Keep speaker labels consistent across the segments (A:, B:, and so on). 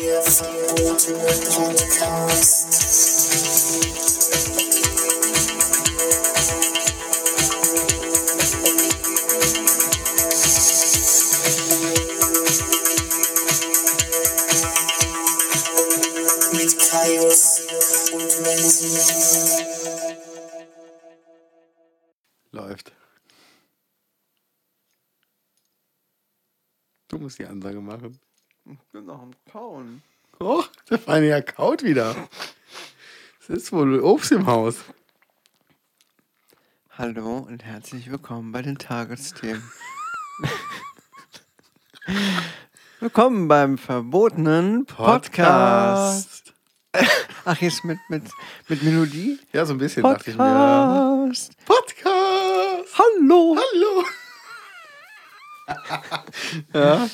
A: Der Menschen.
B: Läuft. Du musst die Ansage machen.
C: Ich bin noch am Kauen.
B: Oh, der Feine ja kaut wieder. Es ist wohl Obst im Haus.
C: Hallo und herzlich willkommen bei den Tagesthemen. willkommen beim verbotenen Podcast. Ach, jetzt mit, mit, mit Melodie?
B: Ja, so ein bisschen dachte ich mir.
C: Podcast.
B: Podcast!
C: Hallo.
B: Hallo! ja,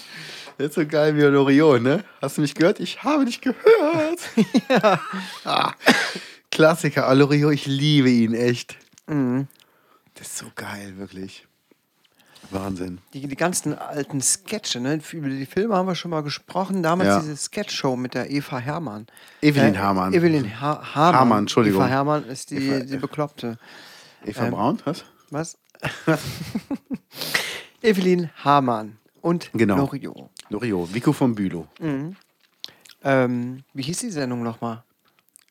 B: jetzt so geil wie Loriot, ne? Hast du mich gehört? Ich habe dich gehört. ja. Ah, Klassiker, Loriot, ich liebe ihn echt.
C: Mhm.
B: Das ist so geil, wirklich. Wahnsinn.
C: Die, die ganzen alten Sketche, ne? Über die Filme haben wir schon mal gesprochen. Damals
B: Ja.
C: diese Sketchshow mit der Eva Hermann.
B: Evelyn
C: Äh,
B: Hamann.
C: Evelyn ha Hamann.
B: Hamann, Entschuldigung.
C: Eva Hermann ist die,
B: Eva-
C: die Bekloppte.
B: Eva
C: ähm,
B: Braun, was?
C: Was? Evelyn Hamann und
B: Genau.
C: Loriot.
B: Loriot, Vico von Bülow.
C: Ähm, wie hieß die Sendung nochmal?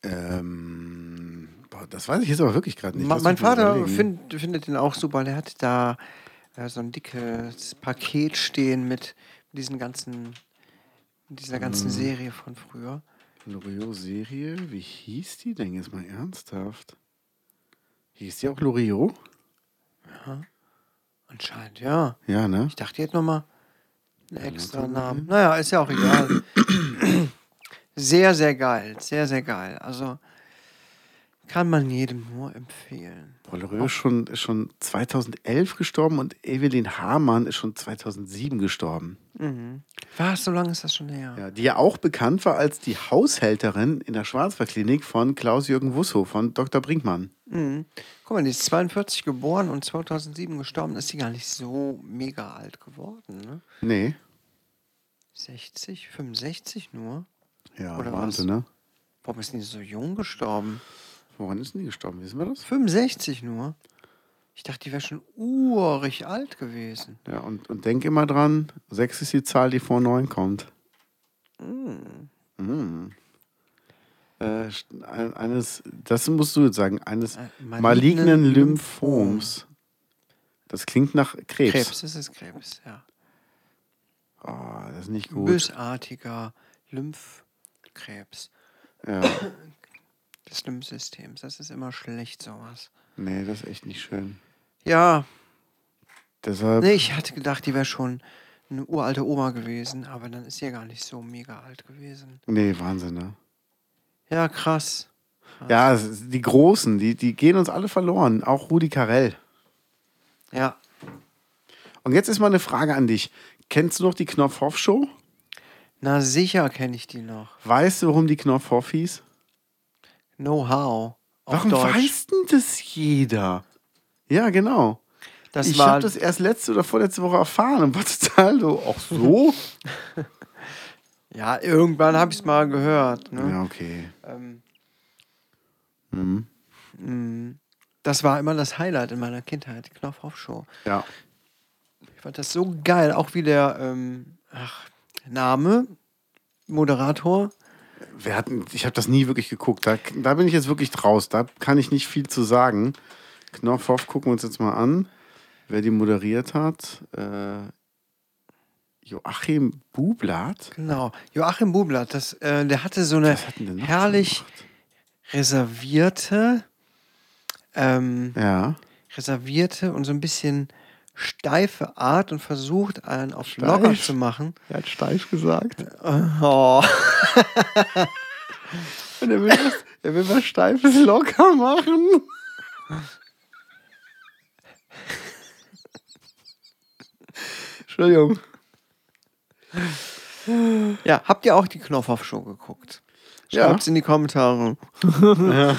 B: Ähm, boah, das weiß ich jetzt aber wirklich gerade nicht.
C: Ma- Mein Vater find, findet den auch super. Der hat da äh, so ein dickes Paket stehen mit diesen ganzen, dieser
B: Mhm.
C: ganzen Serie von früher.
B: Loriot-Serie, wie hieß die denn jetzt mal ernsthaft? Hieß die auch Loriot?
C: Anscheinend, ja.
B: Ja, ne?
C: Ich dachte jetzt nochmal einen extra Namen. Naja, ist ja auch egal. sehr, sehr geil. Sehr, sehr geil. Also kann man jedem nur empfehlen.
B: Loriot ist schon, ist schon 2011 gestorben und Evelyn Hamann ist schon 2007 gestorben.
C: Was, so lange ist das schon her?
B: Ja, die ja auch bekannt war als die Haushälterin in der Schwarzwaldklinik von Klaus-Jürgen Wusso, von Dr. Brinkmann.
C: Mhm. Guck mal, die ist 42 geboren und 2007 gestorben. Ist sie gar nicht so mega alt geworden, ne?
B: Nee.
C: 60, 65 nur?
B: Ja,
C: Oder
B: Wahnsinn,
C: was?
B: ne?
C: Warum ist die so jung gestorben?
B: Woran ist denn die gestorben? Wissen wir das?
C: 65 nur? Ich dachte, die wäre schon urig alt gewesen.
B: Ja, und, und denk immer dran, 6 ist die Zahl, die vor 9 kommt. Mm. Äh, eines, das musst du jetzt sagen, eines
C: Äh,
B: malignen,
C: malignen
B: Lymphoms. Das klingt nach Krebs.
C: Krebs, das ist Krebs, ja.
B: Oh, das ist nicht gut.
C: Bösartiger Lymphkrebs
B: Ja.
C: des Lymphsystems. Das ist immer schlecht, sowas.
B: Nee, das ist echt nicht schön.
C: Ja,
B: Deshalb,
C: nee, ich hatte gedacht, die wäre schon eine uralte Oma gewesen, aber dann ist sie ja gar nicht so mega alt gewesen.
B: nee, Wahnsinn, ne?
C: Ja, krass.
B: Ja, die Großen, die, die gehen uns alle verloren. Auch Rudi Carell.
C: Ja,
B: Und jetzt ist mal eine Frage an dich. Kennst du noch die Knopfhoff-Show?
C: na sicher kenne ich die noch.
B: Weißt du, warum die Knopfhoff hieß?
C: Know-how.
B: Warum
C: Deutsch.
B: weiß denn das jeder? Ja, genau.
C: das
B: ich habe das erst letzte oder vorletzte Woche erfahren und war total so, ach so?
C: Ja, irgendwann habe ich es mal gehört. Ne?
B: ja, okay.
C: Ähm,
B: Mhm.
C: mh, das war immer das Highlight in meiner Kindheit, die Knopfhoff-Show.
B: Ja.
C: Ich fand das so geil, auch wie der ähm, ach, Name, Moderator.
B: Wir hatten, ich habe das nie wirklich geguckt. Da, da bin ich jetzt wirklich draus. Da kann ich nicht viel zu sagen. Knopfhoff gucken wir uns jetzt mal an, wer die moderiert hat. Äh, Joachim Bublatt.
C: Genau, Joachim Bublatt, das, äh, der hatte so eine
B: so
C: herrlich reservierte, ähm,
B: Ja.
C: reservierte und so ein bisschen steife Art und versucht, einen auf
B: Steif?
C: locker zu machen.
B: Er hat steif gesagt.
C: Oh.
B: Und er will was, er will was Steifes locker machen. Entschuldigung.
C: Ja, habt ihr auch die Knopfhoff-Show geguckt?
B: Ja.
C: Schreibt's in die Kommentare.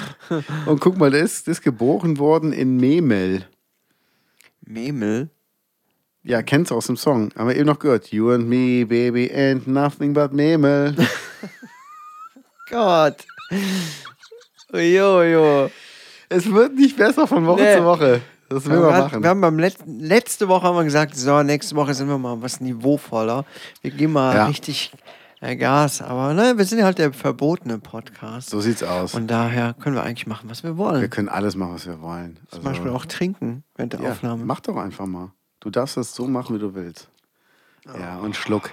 B: Und guck mal, der ist, der ist geboren worden in Memel.
C: Memel?
B: Ja, kennst du aus dem Song. Haben wir eben noch gehört. You and me, baby, and nothing but Memel.
C: Gott. Jojo.
B: Es wird nicht besser von Woche
C: Nee.
B: zu Woche. Das will
C: Wir,
B: man machen.
C: wir haben beim letzten, letzte Woche haben wir gesagt, so, nächste Woche sind wir mal was niveauvoller. Wir geben mal
B: Ja.
C: richtig äh, Gas. Aber ne, wir sind ja halt der verbotene Podcast.
B: so sieht's aus.
C: Und daher können wir eigentlich machen, was wir wollen.
B: wir können alles machen, was wir wollen.
C: Zum
B: Also,
C: Beispiel auch trinken während der
B: ja,
C: Aufnahme.
B: Mach doch einfach mal. Du darfst das so machen, wie du willst. Ja, und Schluck.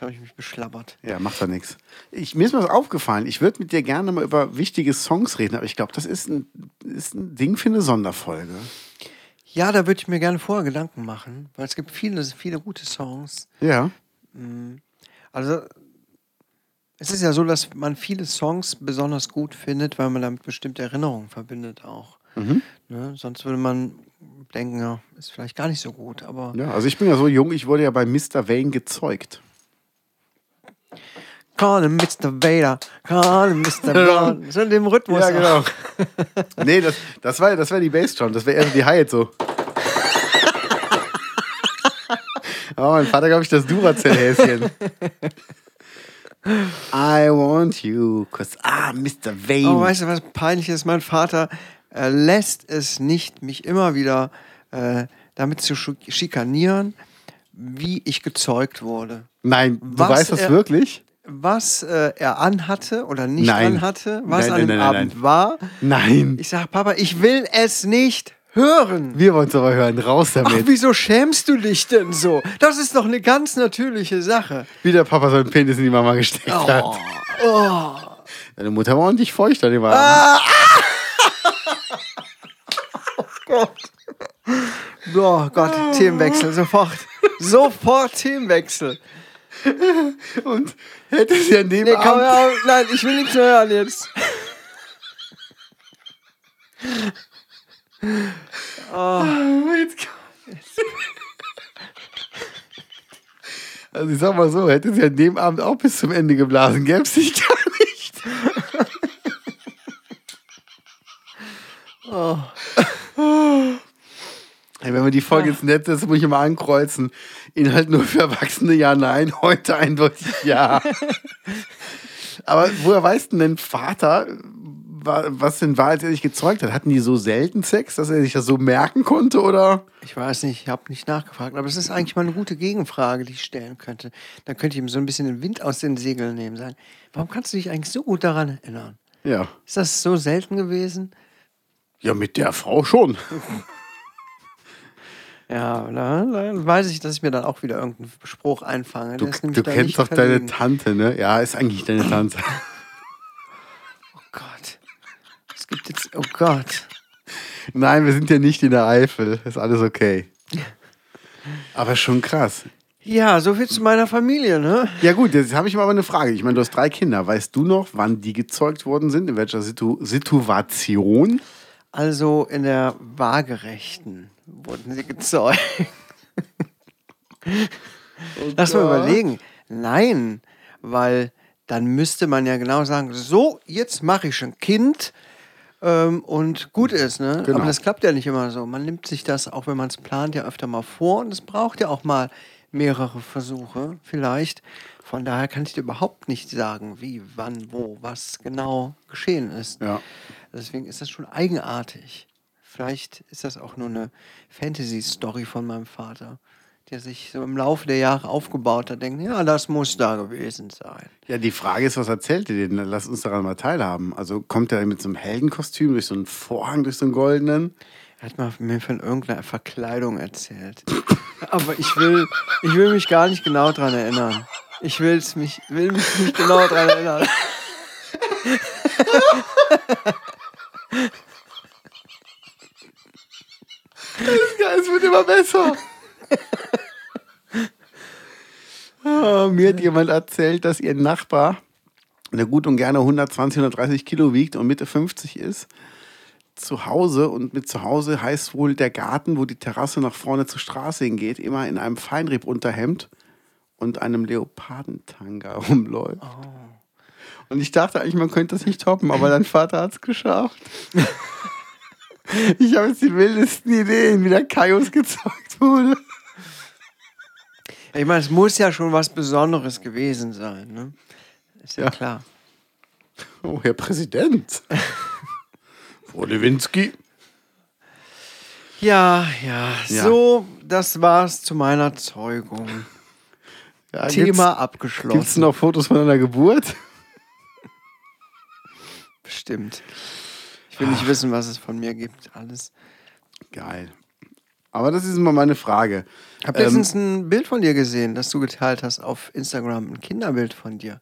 C: Jetzt habe ich mich beschlabbert.
B: Ja, macht doch nichts. Ich, mir ist mal was aufgefallen. Ich würde mit dir gerne mal über wichtige Songs reden, aber ich glaube, das ist ein, ist ein Ding für eine Sonderfolge.
C: Ja, da würde ich mir gerne vorher Gedanken machen, weil es gibt viele, viele gute Songs.
B: Ja.
C: Also es ist ja so, dass man viele Songs besonders gut findet, weil man damit bestimmte Erinnerungen verbindet auch. Ne? Sonst würde man denken, ja, ist vielleicht gar nicht so gut, aber
B: ja. Also ich bin ja so jung, ich wurde ja bei Mr. Wayne gezeugt.
C: Call him Mr. Vader, call him Mr. Brown. So in dem Rhythmus.
B: Ja, genau. nee, das, das war das war die Bassdrum, das wäre eher so die Hi-Hat so. Aber mein Vater, glaube ich, das Duracell-Häschen. I want you, cause I'm Mr. Wayne.
C: Aber weißt du, was peinlich ist? Mein Vater äh, lässt es nicht, mich immer wieder äh, damit zu schikanieren, wie ich gezeugt wurde.
B: Nein, du
C: Was
B: weißt das wirklich?
C: Was äh, er anhatte oder nicht
B: Nein.
C: anhatte, was
B: Nein,
C: an
B: nein,
C: dem Abend war.
B: Nein.
C: Ich sage, Papa, ich will es nicht hören.
B: Wir wollen es aber hören. Raus
C: Ach,
B: damit.
C: wieso schämst du dich denn so? Das ist doch eine ganz natürliche Sache.
B: Wie der Papa seinen Penis in die Mama gesteckt hat.
C: Oh.
B: Deine Mutter war ordentlich feucht an dem Abend.
C: Ah. Oh Gott, Themenwechsel, sofort. Sofort Themenwechsel.
B: Und hätte sie an dem
C: Nee, komm,
B: Abend...
C: ja, nein, ich will nichts mehr hören jetzt.
B: Jetzt- Also ich sag mal so, hätte sie an dem Abend auch bis zum Ende geblasen, gäbe es dich gar nicht. Ey, wenn wir die Folge ins Netz setzen, muss ich immer ankreuzen. Inhalt nur für Erwachsene, ja, nein. Heute eindeutig ja. Aber woher weiß denn dein Vater, wa- was denn war, als er sich gezeugt hat? Hatten die so selten Sex, dass er sich das so merken konnte, oder?
C: Ich weiß nicht, ich habe nicht nachgefragt, aber es ist eigentlich mal eine gute Gegenfrage, die ich stellen könnte. Dann könnte ich ihm so ein bisschen den Wind aus den Segeln nehmen. Sagen, warum kannst du dich eigentlich so gut daran erinnern?
B: Ja.
C: Ist das so selten gewesen?
B: Ja, mit der Frau schon.
C: Ja, dann, dann weiß ich, dass ich mir dann auch wieder irgendeinen Spruch einfange.
B: Du, du kennst doch deine. Tante, ne? Ja, ist eigentlich deine Tante.
C: Oh Gott. Es gibt jetzt. Oh Gott.
B: Nein, wir sind ja nicht in der Eifel. Ist alles okay. Aber schon krass.
C: Ja, so viel zu meiner Familie, ne?
B: Ja gut, jetzt habe ich mal aber eine Frage. Ich meine, du hast drei Kinder. Weißt du noch, wann die gezeugt worden sind? In welcher Situ Situation?
C: Also in der Waagerechten wurden sie gezeugt. Lass mal überlegen. Nein, weil dann müsste man ja genau sagen, so, jetzt mache ich ein Kind ähm, und gut ist. Ne?
B: Genau.
C: Aber das klappt ja nicht immer so. Man nimmt sich das, auch wenn man es plant, ja öfter mal vor und es braucht ja auch mal mehrere Versuche vielleicht. Von daher kann ich dir überhaupt nicht sagen, wie, wann, wo, was genau geschehen ist.
B: Ja.
C: Deswegen ist das schon eigenartig. Vielleicht ist das auch nur eine Fantasy-Story von meinem Vater, der sich so im Laufe der Jahre aufgebaut hat, denkt, ja, das muss da gewesen sein.
B: Ja, die Frage ist, was erzählt ihr denn? Lass uns daran mal teilhaben. Also kommt er mit so einem Heldenkostüm durch so einen Vorhang, durch so einen goldenen?
C: Er hat mal mir von irgendeiner Verkleidung erzählt. Aber ich will, ich will mich gar nicht genau dran erinnern. Ich will's mich, will mich nicht genau dran erinnern.
B: Es wird immer besser. Ah, mir hat jemand erzählt, dass ihr Nachbar, der gut und gerne 120, 130 Kilo wiegt und Mitte 50 ist, zu Hause und mit zu Hause heißt wohl der Garten, wo die Terrasse nach vorne zur Straße hingeht, immer in einem Feinripp-Unterhemd und einem Leopardentanga rumläuft. Und ich dachte eigentlich, man könnte das nicht toppen, aber dein Vater hat es geschafft. Ich habe jetzt die wildesten Ideen, wie der Kaius gezeugt wurde.
C: Ich meine, es muss ja schon was Besonderes gewesen sein. Ne? Ist ja,
B: Ja.
C: klar.
B: Oh, Herr Präsident. Frau Lewinsky.
C: Ja, ja,
B: Ja.
C: So, das war's zu meiner Zeugung.
B: Ja,
C: Thema
B: Gibt es
C: abgeschlossen.
B: noch Fotos von deiner Geburt?
C: Bestimmt. Ich will nicht wissen, was es von mir gibt. Alles.
B: Geil. Aber das ist immer meine Frage.
C: Ich habe
B: Ähm,
C: letztens ein Bild von dir gesehen, das du geteilt hast auf Instagram. Ein Kinderbild von dir.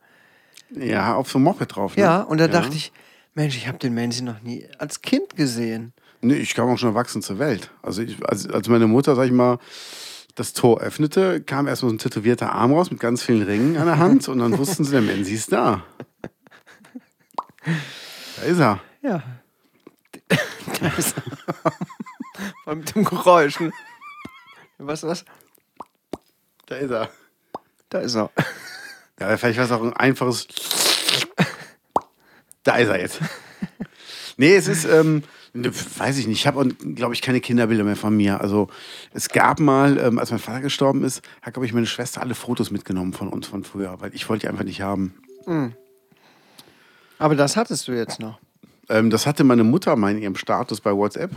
B: Ja, auf so einem Moped drauf. Ne?
C: Ja, und da dachte ich, Mensch, ich habe den Menzi noch nie als Kind gesehen.
B: Nee, ich kam auch schon erwachsen zur Welt. Also ich, als, als meine Mutter, sag ich mal, das Tor öffnete, kam erstmal so ein tätowierter Arm raus mit ganz vielen Ringen an der Hand und dann wussten sie, der Menzi ist da. Da ist er.
C: Ja. Vor allem mit dem Geräusch. ne? Was, was?
B: Da ist er.
C: Da ist er.
B: Ja, vielleicht war es auch ein einfaches. Da ist er jetzt. Nee, es ist, ähm, weiß ich nicht. Ich habe, glaube ich, keine Kinderbilder mehr von mir. Also, es gab mal, ähm, als mein Vater gestorben ist, hat, glaube ich, meine Schwester alle Fotos mitgenommen von uns von früher, weil ich wollte die einfach nicht haben.
C: Aber das hattest du jetzt noch.
B: Ähm, das hatte meine Mutter mal in ihrem Status bei WhatsApp.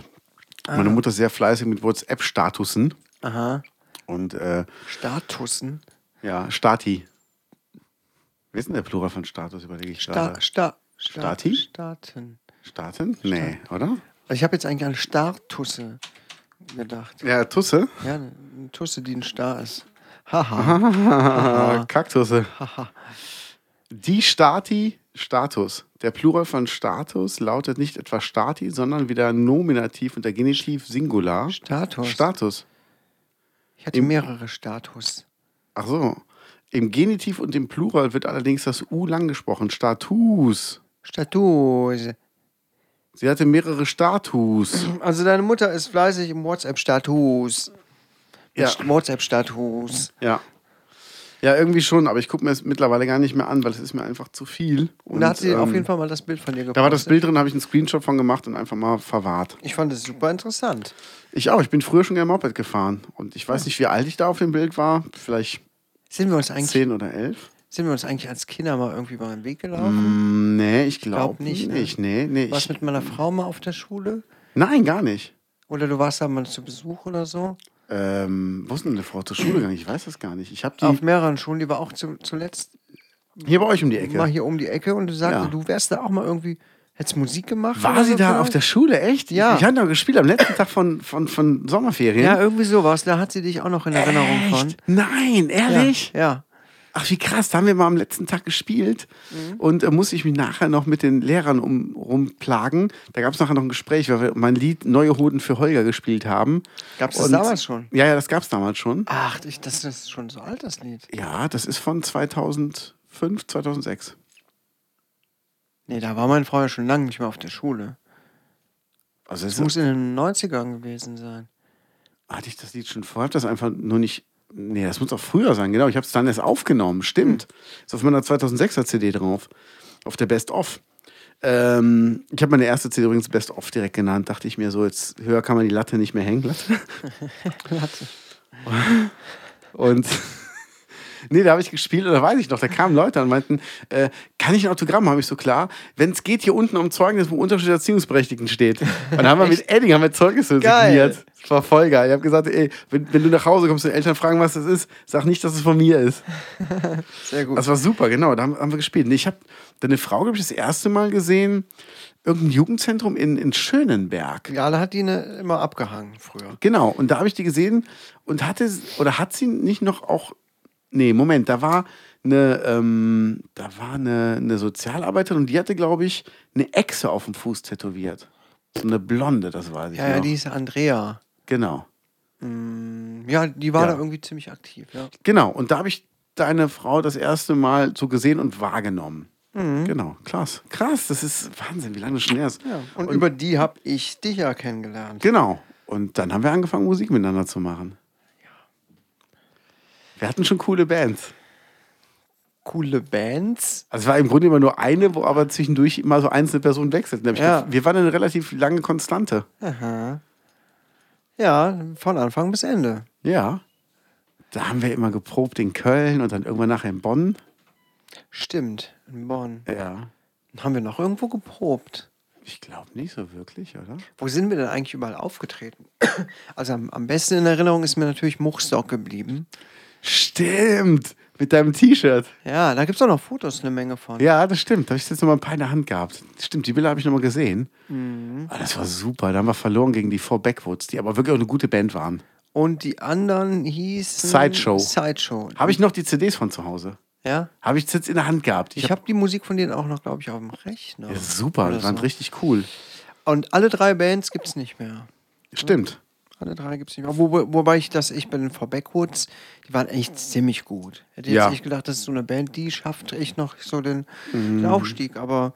B: Meine
C: Ah.
B: Mutter ist sehr fleißig mit WhatsApp-Statusen.
C: Aha.
B: Und äh,
C: Statusen.
B: ja, Stati. Wer ist denn der Plural von Status? Überlege ich
C: Sta
B: gerade.
C: Sta
B: Stati?
C: Staaten.
B: Staten? Nee, oder?
C: Also ich habe jetzt eigentlich an Startusse gedacht.
B: Ja, Tusse.
C: Ja, eine Tusse, die ein Star ist. Haha.
B: Ah, Kaktusse. Die Stati, Status. Der Plural von Status lautet nicht etwa Stati, sondern wieder Nominativ und der Genitiv Singular.
C: Status.
B: Status.
C: Ich hatte mehrere Status.
B: Ach so. Im Genitiv und im Plural wird allerdings das U lang gesprochen. Status.
C: Status.
B: Sie hatte mehrere Status.
C: Also deine Mutter ist fleißig im WhatsApp-Status.
B: Ja.
C: WhatsApp-Status.
B: Ja. Ja, irgendwie schon, aber ich gucke mir es mittlerweile gar nicht mehr an, weil es ist mir einfach zu viel.
C: Und da hat sie auf
B: ähm,
C: jeden Fall mal das Bild von dir gepostet.
B: Da war das Bild drin, habe ich einen Screenshot von gemacht und einfach mal verwahrt.
C: Ich fand es super interessant.
B: Ich auch, ich bin früher schon gerne Moped gefahren. Und ich weiß nicht, wie alt ich da auf dem Bild war. Vielleicht
C: Sind wir uns eigentlich,
B: zehn oder elf.
C: sind wir uns eigentlich als Kinder mal irgendwie über den Weg gelaufen?
B: Mm, nee, ich
C: glaub
B: glaube
C: nicht,
B: nicht.
C: ne?
B: Nee, nee.
C: Warst
B: Ich,
C: mit meiner Frau mal auf der Schule?
B: nein, gar nicht.
C: Oder du warst da mal zu Besuch oder so?
B: Ähm, wo ist denn eine Frau zur Schule gegangen? Ich weiß das gar nicht. Ich habe die
C: Auf mehreren Schulen, die war auch zu, zuletzt
B: hier bei euch um die Ecke.
C: mal hier um die Ecke und du sagst,
B: Ja.
C: du wärst da auch mal irgendwie, hättest Musik gemacht?
B: War sie
C: so
B: da
C: vielleicht?
B: auf der Schule? Echt?
C: Ja.
B: Ich hatte noch gespielt am letzten Tag von, von, von Sommerferien.
C: Ja, irgendwie sowas. Da hat sie dich auch noch in Erinnerung von.
B: Echt? Nein, ehrlich?
C: Ja. ja.
B: Ach, wie krass, da haben wir mal am letzten Tag gespielt
C: Mhm.
B: und äh, musste ich mich nachher noch mit den Lehrern um, rumplagen. Da gab es nachher noch ein Gespräch, weil wir mein Lied Neue Hoden für Holger gespielt haben.
C: Gab's das
B: Und-
C: damals schon?
B: Ja, ja, das gab es damals schon.
C: Ach, ich, das ist schon so alt, das Lied.
B: Ja, das ist von 2005, 2006.
C: Nee, da war meine Frau ja schon lange nicht mehr auf der Schule.
B: Also
C: Das
B: das
C: muss in den 90ern gewesen sein.
B: hatte ich das Lied schon vorher, hab das einfach nur nicht. Nee, das muss auch früher sein, genau. Ich habe es dann erst aufgenommen, stimmt. Ist auf meiner 2006er CD drauf. Auf der Best Of. Ähm, ich habe meine erste CD übrigens Best Of direkt genannt. Dachte ich mir so, jetzt höher kann man die Latte nicht mehr hängen lassen.
C: Latte.
B: Und nee, da habe ich gespielt und da weiß ich noch, da kamen Leute und meinten, äh, kann ich ein Autogramm haben? Ich so, klar. Wenn es geht, hier unten um Zeugnis, wo Unterschied der Erziehungsberechtigten steht. Und dann haben wir mit Edding haben wir Zeugnisse
C: Geil.
B: signiert. Das war voll geil. Ich habe gesagt, ey, wenn, wenn du nach Hause kommst und Eltern fragen, was das ist, sag nicht, dass es von mir ist.
C: Sehr gut.
B: Das war super, genau. Da haben, haben wir gespielt. Und ich habe deine Frau, glaube ich, das erste Mal gesehen, irgendein Jugendzentrum in, in Schönenberg.
C: ja, da hat die ne, immer abgehangen früher.
B: Genau, und da habe ich die gesehen und hatte, oder hat sie nicht noch auch, nee, Moment, da war eine, ähm, da war eine, eine Sozialarbeiterin und die hatte, glaube ich, eine Echse auf dem Fuß tätowiert. So eine Blonde, das weiß ich
C: Ja, ja,
B: noch.
C: die ist Andrea.
B: Genau,
C: Mm, Ja, die war
B: Ja.
C: da irgendwie ziemlich aktiv, ja.
B: genau, und da habe ich deine Frau das erste Mal so gesehen und wahrgenommen.
C: Mhm.
B: Genau, krass, krass, das ist Wahnsinn, wie lange das schon her ist.
C: ja. Und, über die habe ich dich ja kennengelernt.
B: Genau, und dann haben wir angefangen, Musik miteinander zu machen. Wir hatten schon coole Bands.
C: Coole Bands.
B: Also es war im Grunde immer nur eine, wo aber zwischendurch immer so einzelne Personen wechselten.
C: Ja.
B: Wir waren eine relativ lange Konstante.
C: Aha. Ja, von Anfang bis Ende.
B: Ja. Da haben wir immer geprobt in Köln und dann irgendwann nachher in Bonn.
C: Stimmt, in Bonn.
B: Ja.
C: Haben wir noch irgendwo geprobt?
B: Ich glaube nicht so wirklich, oder?
C: Wo sind wir denn eigentlich überall aufgetreten? Also am, am besten in Erinnerung ist mir natürlich Muchstock geblieben.
B: Stimmt. Mit deinem T-Shirt.
C: Ja, da gibt es auch noch Fotos eine Menge von.
B: Ja, das stimmt. Da habe ich jetzt noch mal ein paar in der Hand gehabt. Stimmt, die Bilder habe ich noch mal gesehen.
C: Mhm.
B: Ah, das war super. Da haben wir verloren gegen die Four Backwoods, die aber wirklich auch eine gute Band waren.
C: Und die anderen hießen
B: Sideshow.
C: Sideshow.
B: Habe ich noch die CDs von zu Hause?
C: Ja.
B: Habe ich jetzt in der Hand gehabt.
C: Ich habe die Musik von denen auch noch, glaube ich, auf dem Rechner.
B: ja, super, die waren
C: so.
B: richtig cool.
C: Und alle drei Bands gibt es nicht mehr.
B: Stimmt.
C: Alle drei gibt es nicht mehr. Wo, wobei ich das, ich bei den Four Backwoods, die waren echt ziemlich gut. Hätte jetzt
B: Ja.
C: nicht gedacht, das ist so eine Band, die schafft echt noch so den,
B: Mhm.
C: den Aufstieg. Aber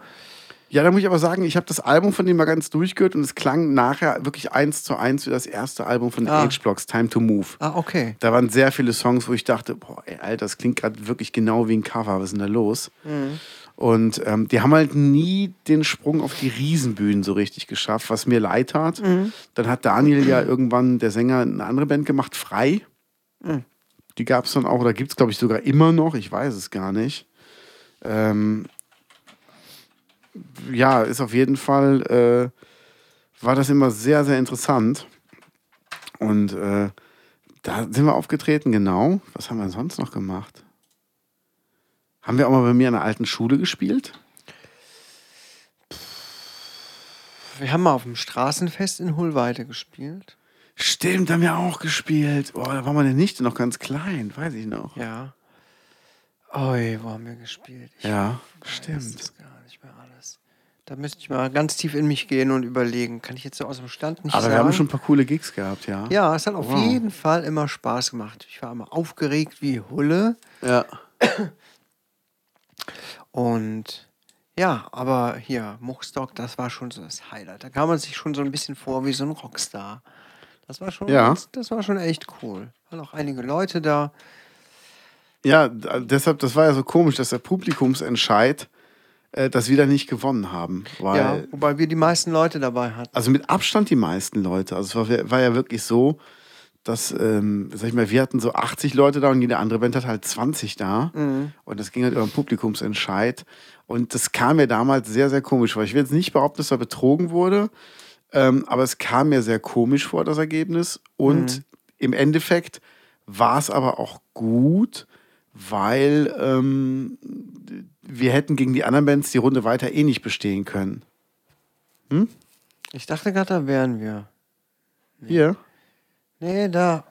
B: Ja, da muss ich aber sagen, ich habe das Album von denen mal ganz durchgehört und es klang nachher wirklich eins zu eins wie das erste Album von
C: Ah.
B: H-Blocks, Time to Move.
C: ah, okay.
B: Da waren sehr viele Songs, wo ich dachte, boah, ey, Alter, das klingt gerade wirklich genau wie ein Cover. Was ist denn da los? Und ähm, die haben halt nie den Sprung auf die Riesenbühnen so richtig geschafft, was mir leid tat. Dann hat Daniel ja irgendwann, der Sänger, eine andere Band gemacht, Frei. Die gab es dann auch, oder gibt es, glaube ich, sogar immer noch. Ich weiß es gar nicht. Ähm, ja, ist auf jeden Fall, äh, war das immer sehr, sehr interessant. Und äh, da sind wir aufgetreten, genau. Was haben wir sonst noch gemacht? Haben wir auch mal bei mir an der alten Schule gespielt?
C: Wir haben mal auf dem Straßenfest in Hullweide gespielt.
B: Stimmt, haben wir auch gespielt. Oh, da war meine Nichte noch ganz klein, weiß ich noch.
C: Ja. Oi, wo haben wir gespielt? Ich
B: Ja, stimmt.
C: das gar nicht mehr alles. Da müsste ich mal ganz tief in mich gehen und überlegen. Kann ich jetzt so aus dem Stand nicht
B: Aber
C: sagen.
B: wir haben schon ein paar coole Gigs gehabt, ja.
C: ja, es hat auf
B: Wow.
C: jeden Fall immer Spaß gemacht. Ich war immer aufgeregt wie Hulle.
B: Ja.
C: Und ja, aber hier, Muchstock, das war schon so das Highlight. Da kam man sich schon so ein bisschen vor wie so ein Rockstar. Das war schon,
B: Ja.
C: das, das war schon echt cool. Waren auch einige Leute da.
B: Ja, deshalb, das war ja so komisch, dass der Publikumsentscheid äh, das wieder nicht gewonnen haben. Weil,
C: Ja, wobei wir die meisten Leute dabei hatten.
B: Also mit Abstand die meisten Leute. Also es war, war ja wirklich so, dass, ähm, sag ich mal, wir hatten so 80 Leute da und jede andere Band hat halt 20 da. Und das ging halt über den Publikumsentscheid. Und das kam mir damals sehr, sehr komisch vor. Ich will jetzt nicht behaupten, dass da betrogen wurde, ähm, aber es kam mir sehr komisch vor, das Ergebnis. Und im Endeffekt war es aber auch gut, weil ähm, wir hätten gegen die anderen Bands die Runde weiter eh nicht bestehen können.
C: Ich dachte gerade, da wären wir.
B: Hier,
C: Nee, da.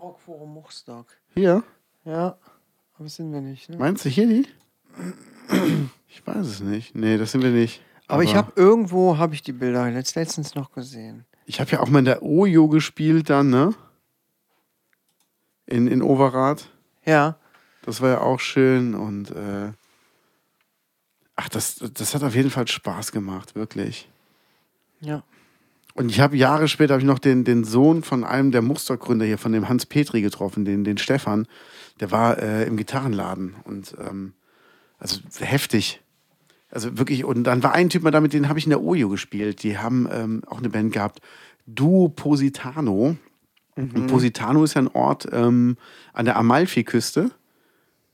C: Rockforum Muchstock.
B: hier.
C: Ja, aber sind wir nicht. Ne?
B: Meinst du hier die? Ich weiß es nicht. Nee, das sind wir nicht.
C: Aber, ich habe irgendwo habe ich die Bilder letzt, letztens noch gesehen.
B: Ich habe ja auch mal in der Ojo gespielt dann, ne? In, in Overath.
C: Ja,
B: Das war ja auch schön und äh, ach, das, das hat auf jeden Fall Spaß gemacht, wirklich.
C: ja.
B: Und ich habe Jahre später habe ich noch den, den Sohn von einem der Mustergründer hier, von dem Hans Petri getroffen, den, den Stefan. Der war äh, im Gitarrenladen und ähm, also heftig. Also wirklich, und dann war ein Typ mal da, mit denen habe ich in der Ojo gespielt. Die haben ähm, auch eine Band gehabt, Duo Positano. Und Positano ist ja ein Ort ähm, an der Amalfi-Küste,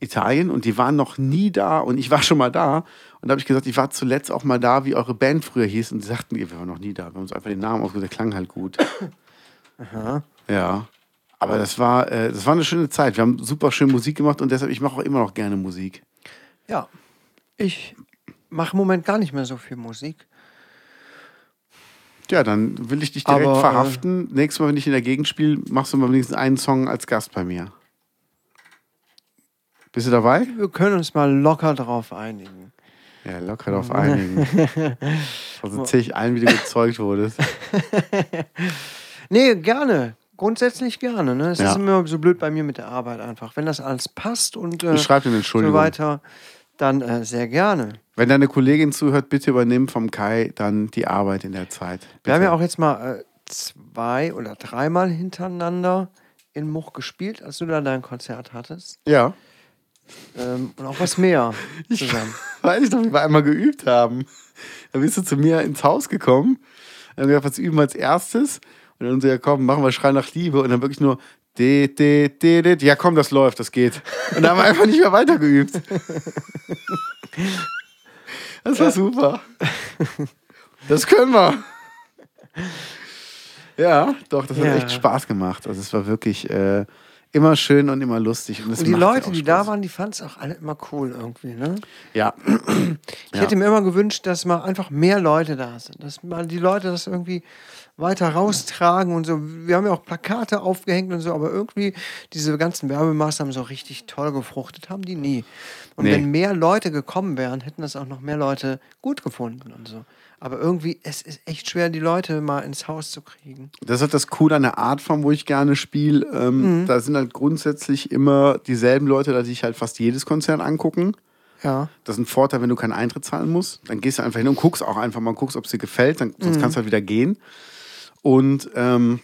B: Italien, und die waren noch nie da und ich war schon mal da. Und da habe ich gesagt, ich war zuletzt auch mal da, wie eure Band früher hieß. Und sie sagten, wir waren noch nie da. Wir haben uns einfach den Namen ausgesucht, der klang halt gut. Ja. Aber das war, äh, das war eine schöne Zeit. Wir haben super schön Musik gemacht und deshalb, ich mache auch immer noch gerne Musik.
C: Ja. Ich mache im Moment gar nicht mehr so viel Musik.
B: Ja, dann will ich dich direkt
C: Aber, äh,
B: verhaften. Nächstes Mal, wenn ich in der Gegend spiele, machst du mal wenigstens einen Song als Gast bei mir. Bist du dabei?
C: Wir können uns mal locker drauf einigen.
B: Ja, locker darauf einigen. Also erzähl ich allen, wie du gezeugt wurdest.
C: Nee, gerne. Grundsätzlich gerne. Ne? Es
B: Ja.
C: ist immer so blöd bei mir mit der Arbeit einfach. Wenn das alles passt und äh,
B: Ich dir eine
C: so weiter, dann äh, sehr gerne.
B: Wenn deine Kollegin zuhört, bitte übernimm vom Kai dann die Arbeit in der Zeit. Bitte.
C: Wir haben ja auch jetzt mal äh, zwei oder dreimal hintereinander in Much gespielt, als du da dein Konzert hattest.
B: Ja.
C: Ähm, und auch was mehr zusammen.
B: Weiß ich noch, wie wir einmal geübt haben. Da bist du zu mir ins Haus gekommen. Dann haben wir gesagt, was üben wir als erstes? Und dann so, ja komm, machen wir Schrei nach Liebe. Und dann wirklich nur De, de, de, de. Ja, komm, das läuft, das geht. Und da haben wir einfach nicht mehr weitergeübt. Das war super. Das können wir. Ja, doch, das hat
C: Ja.
B: echt Spaß gemacht. Also es war wirklich äh, immer schön und immer lustig. Und,
C: Und die
B: ja
C: Leute, die da waren, die fanden es auch alle immer cool irgendwie, ne?
B: Ja,
C: Ich hätte mir immer gewünscht, dass mal einfach mehr Leute da sind. Dass mal die Leute das irgendwie weiter raustragen und so. Wir haben ja auch Plakate aufgehängt und so, aber irgendwie diese ganzen Werbemaßnahmen so richtig toll gefruchtet haben die nie. Und
B: Nee.
C: wenn mehr Leute gekommen wären, hätten das auch noch mehr Leute gut gefunden und so. Aber irgendwie, es ist echt schwer, die Leute mal ins Haus zu kriegen.
B: Das ist halt das Coole an der Artform, wo ich gerne spiele. Ähm,
C: Mhm.
B: Da sind halt grundsätzlich immer dieselben Leute, da sich halt fast jedes Konzert angucken.
C: Ja.
B: Das ist ein Vorteil, wenn du keinen Eintritt zahlen musst. Dann gehst du einfach hin und guckst auch einfach mal, guckst, ob es dir gefällt. Dann,
C: Mhm.
B: sonst kannst du halt wieder gehen. Und ähm,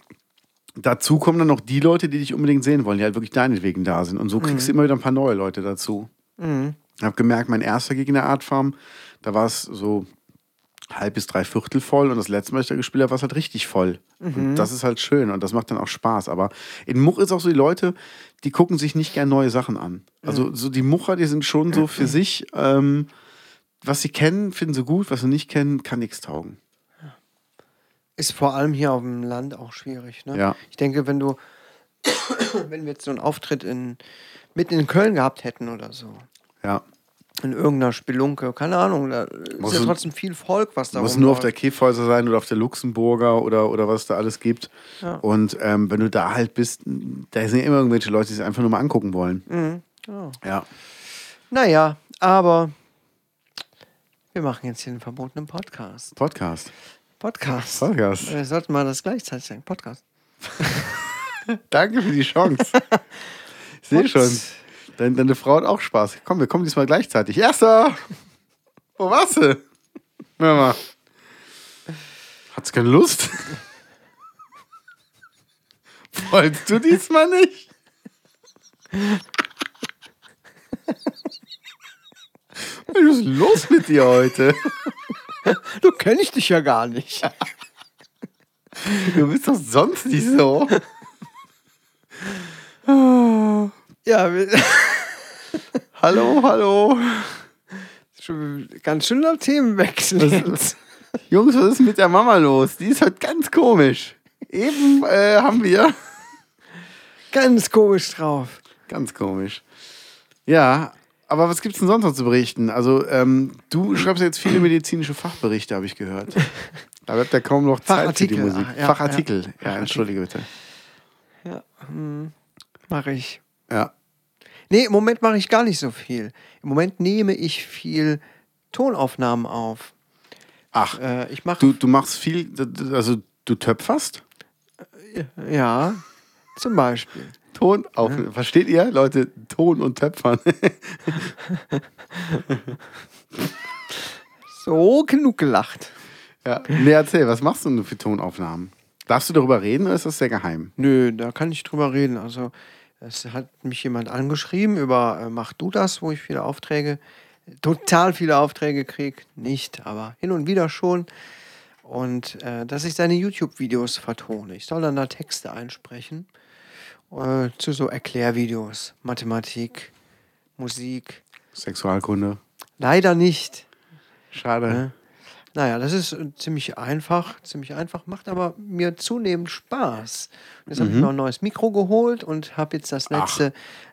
B: dazu kommen dann noch die Leute, die dich unbedingt sehen wollen, die halt wirklich deinetwegen da sind. Und so kriegst
C: Mhm.
B: du immer wieder ein paar neue Leute dazu. Ich habe gemerkt, mein erster der Artfarm, da war es so halb bis drei Viertel voll und das letzte Mal, ich da gespielt habe, war es halt richtig voll. Und das ist halt schön und das macht dann auch Spaß. Aber in Much ist auch so, die Leute, die gucken sich nicht gern neue Sachen an. Also so die Mucher, die sind schon so für sich, ähm, was sie kennen, finden sie gut, was sie nicht kennen, kann nichts taugen.
C: Ist vor allem hier auf dem Land auch schwierig. Ne?
B: Ja.
C: Ich denke, wenn du, wenn wir jetzt so einen Auftritt in, mitten in Köln gehabt hätten oder so,
B: Ja.
C: In irgendeiner Spelunke, keine Ahnung, da ist
B: Muss
C: ja
B: du-
C: trotzdem viel Volk, was da
B: Muss nur auf der. Käfhäuser sein oder auf der Luxemburger oder, oder was da alles gibt.
C: Ja.
B: Und ähm, wenn du da halt bist, da sind ja immer irgendwelche Leute, die es einfach nur mal angucken wollen.
C: Mhm, genau.
B: Ja.
C: Naja, aber wir machen jetzt hier einen verbotenen Podcast.
B: Podcast.
C: Podcast.
B: Podcast.
C: Wir sollten mal das gleichzeitig sagen. Podcast.
B: Danke für die Chance. Ich sehe schon. Deine, deine Frau hat auch Spaß. Komm, wir kommen diesmal gleichzeitig. Erster! Wo warst du? Hör mal. Hat's keine Lust? Wolltest du diesmal nicht? Was ist los mit dir heute?
C: Du kenn ich dich ja gar nicht.
B: Du bist doch sonst nicht so.
C: ja, wir,
B: Hallo, hallo.
C: schon ganz schöner Themenwechsel.
B: Jungs, was ist mit der Mama los? Die ist heute ganz komisch. Eben äh, haben wir.
C: Ganz komisch drauf.
B: Ganz komisch. Ja, aber was gibt's denn sonst noch zu berichten? Also, ähm, du schreibst jetzt viele medizinische Fachberichte, habe ich gehört. Da bleibt ja kaum noch Zeit für die
C: Fachartikel,
B: Musik.
C: ah, ja,
B: Fachartikel, ja,
C: ja.
B: entschuldige bitte.
C: Ja, hm, mache ich.
B: Ja.
C: Nee, im Moment mache ich gar nicht so viel. Im Moment nehme ich viel Tonaufnahmen auf.
B: Ach,
C: Äh, ich mache,
B: du, du machst viel, also du töpferst?
C: ja, zum Beispiel.
B: Ton auf. Versteht ihr, Leute? Ton und Töpfern.
C: So genug gelacht.
B: ja. Nee, erzähl, was machst du denn für Tonaufnahmen? Darfst du darüber reden oder ist das sehr geheim?
C: Nö, da kann ich drüber reden. Also, es hat mich jemand angeschrieben über äh, Mach du das, wo ich viele Aufträge, total viele Aufträge kriege. Nicht, aber hin und wieder schon. Und äh, dass ich seine YouTube-Videos vertone. Ich soll dann da Texte einsprechen äh, zu so Erklärvideos. Mathematik, Musik.
B: Sexualkunde.
C: Leider nicht.
B: Schade.
C: Naja, das ist äh, ziemlich einfach, ziemlich einfach, macht aber mir zunehmend Spaß. Jetzt habe ich mir ein neues Mikro geholt und habe jetzt das letzte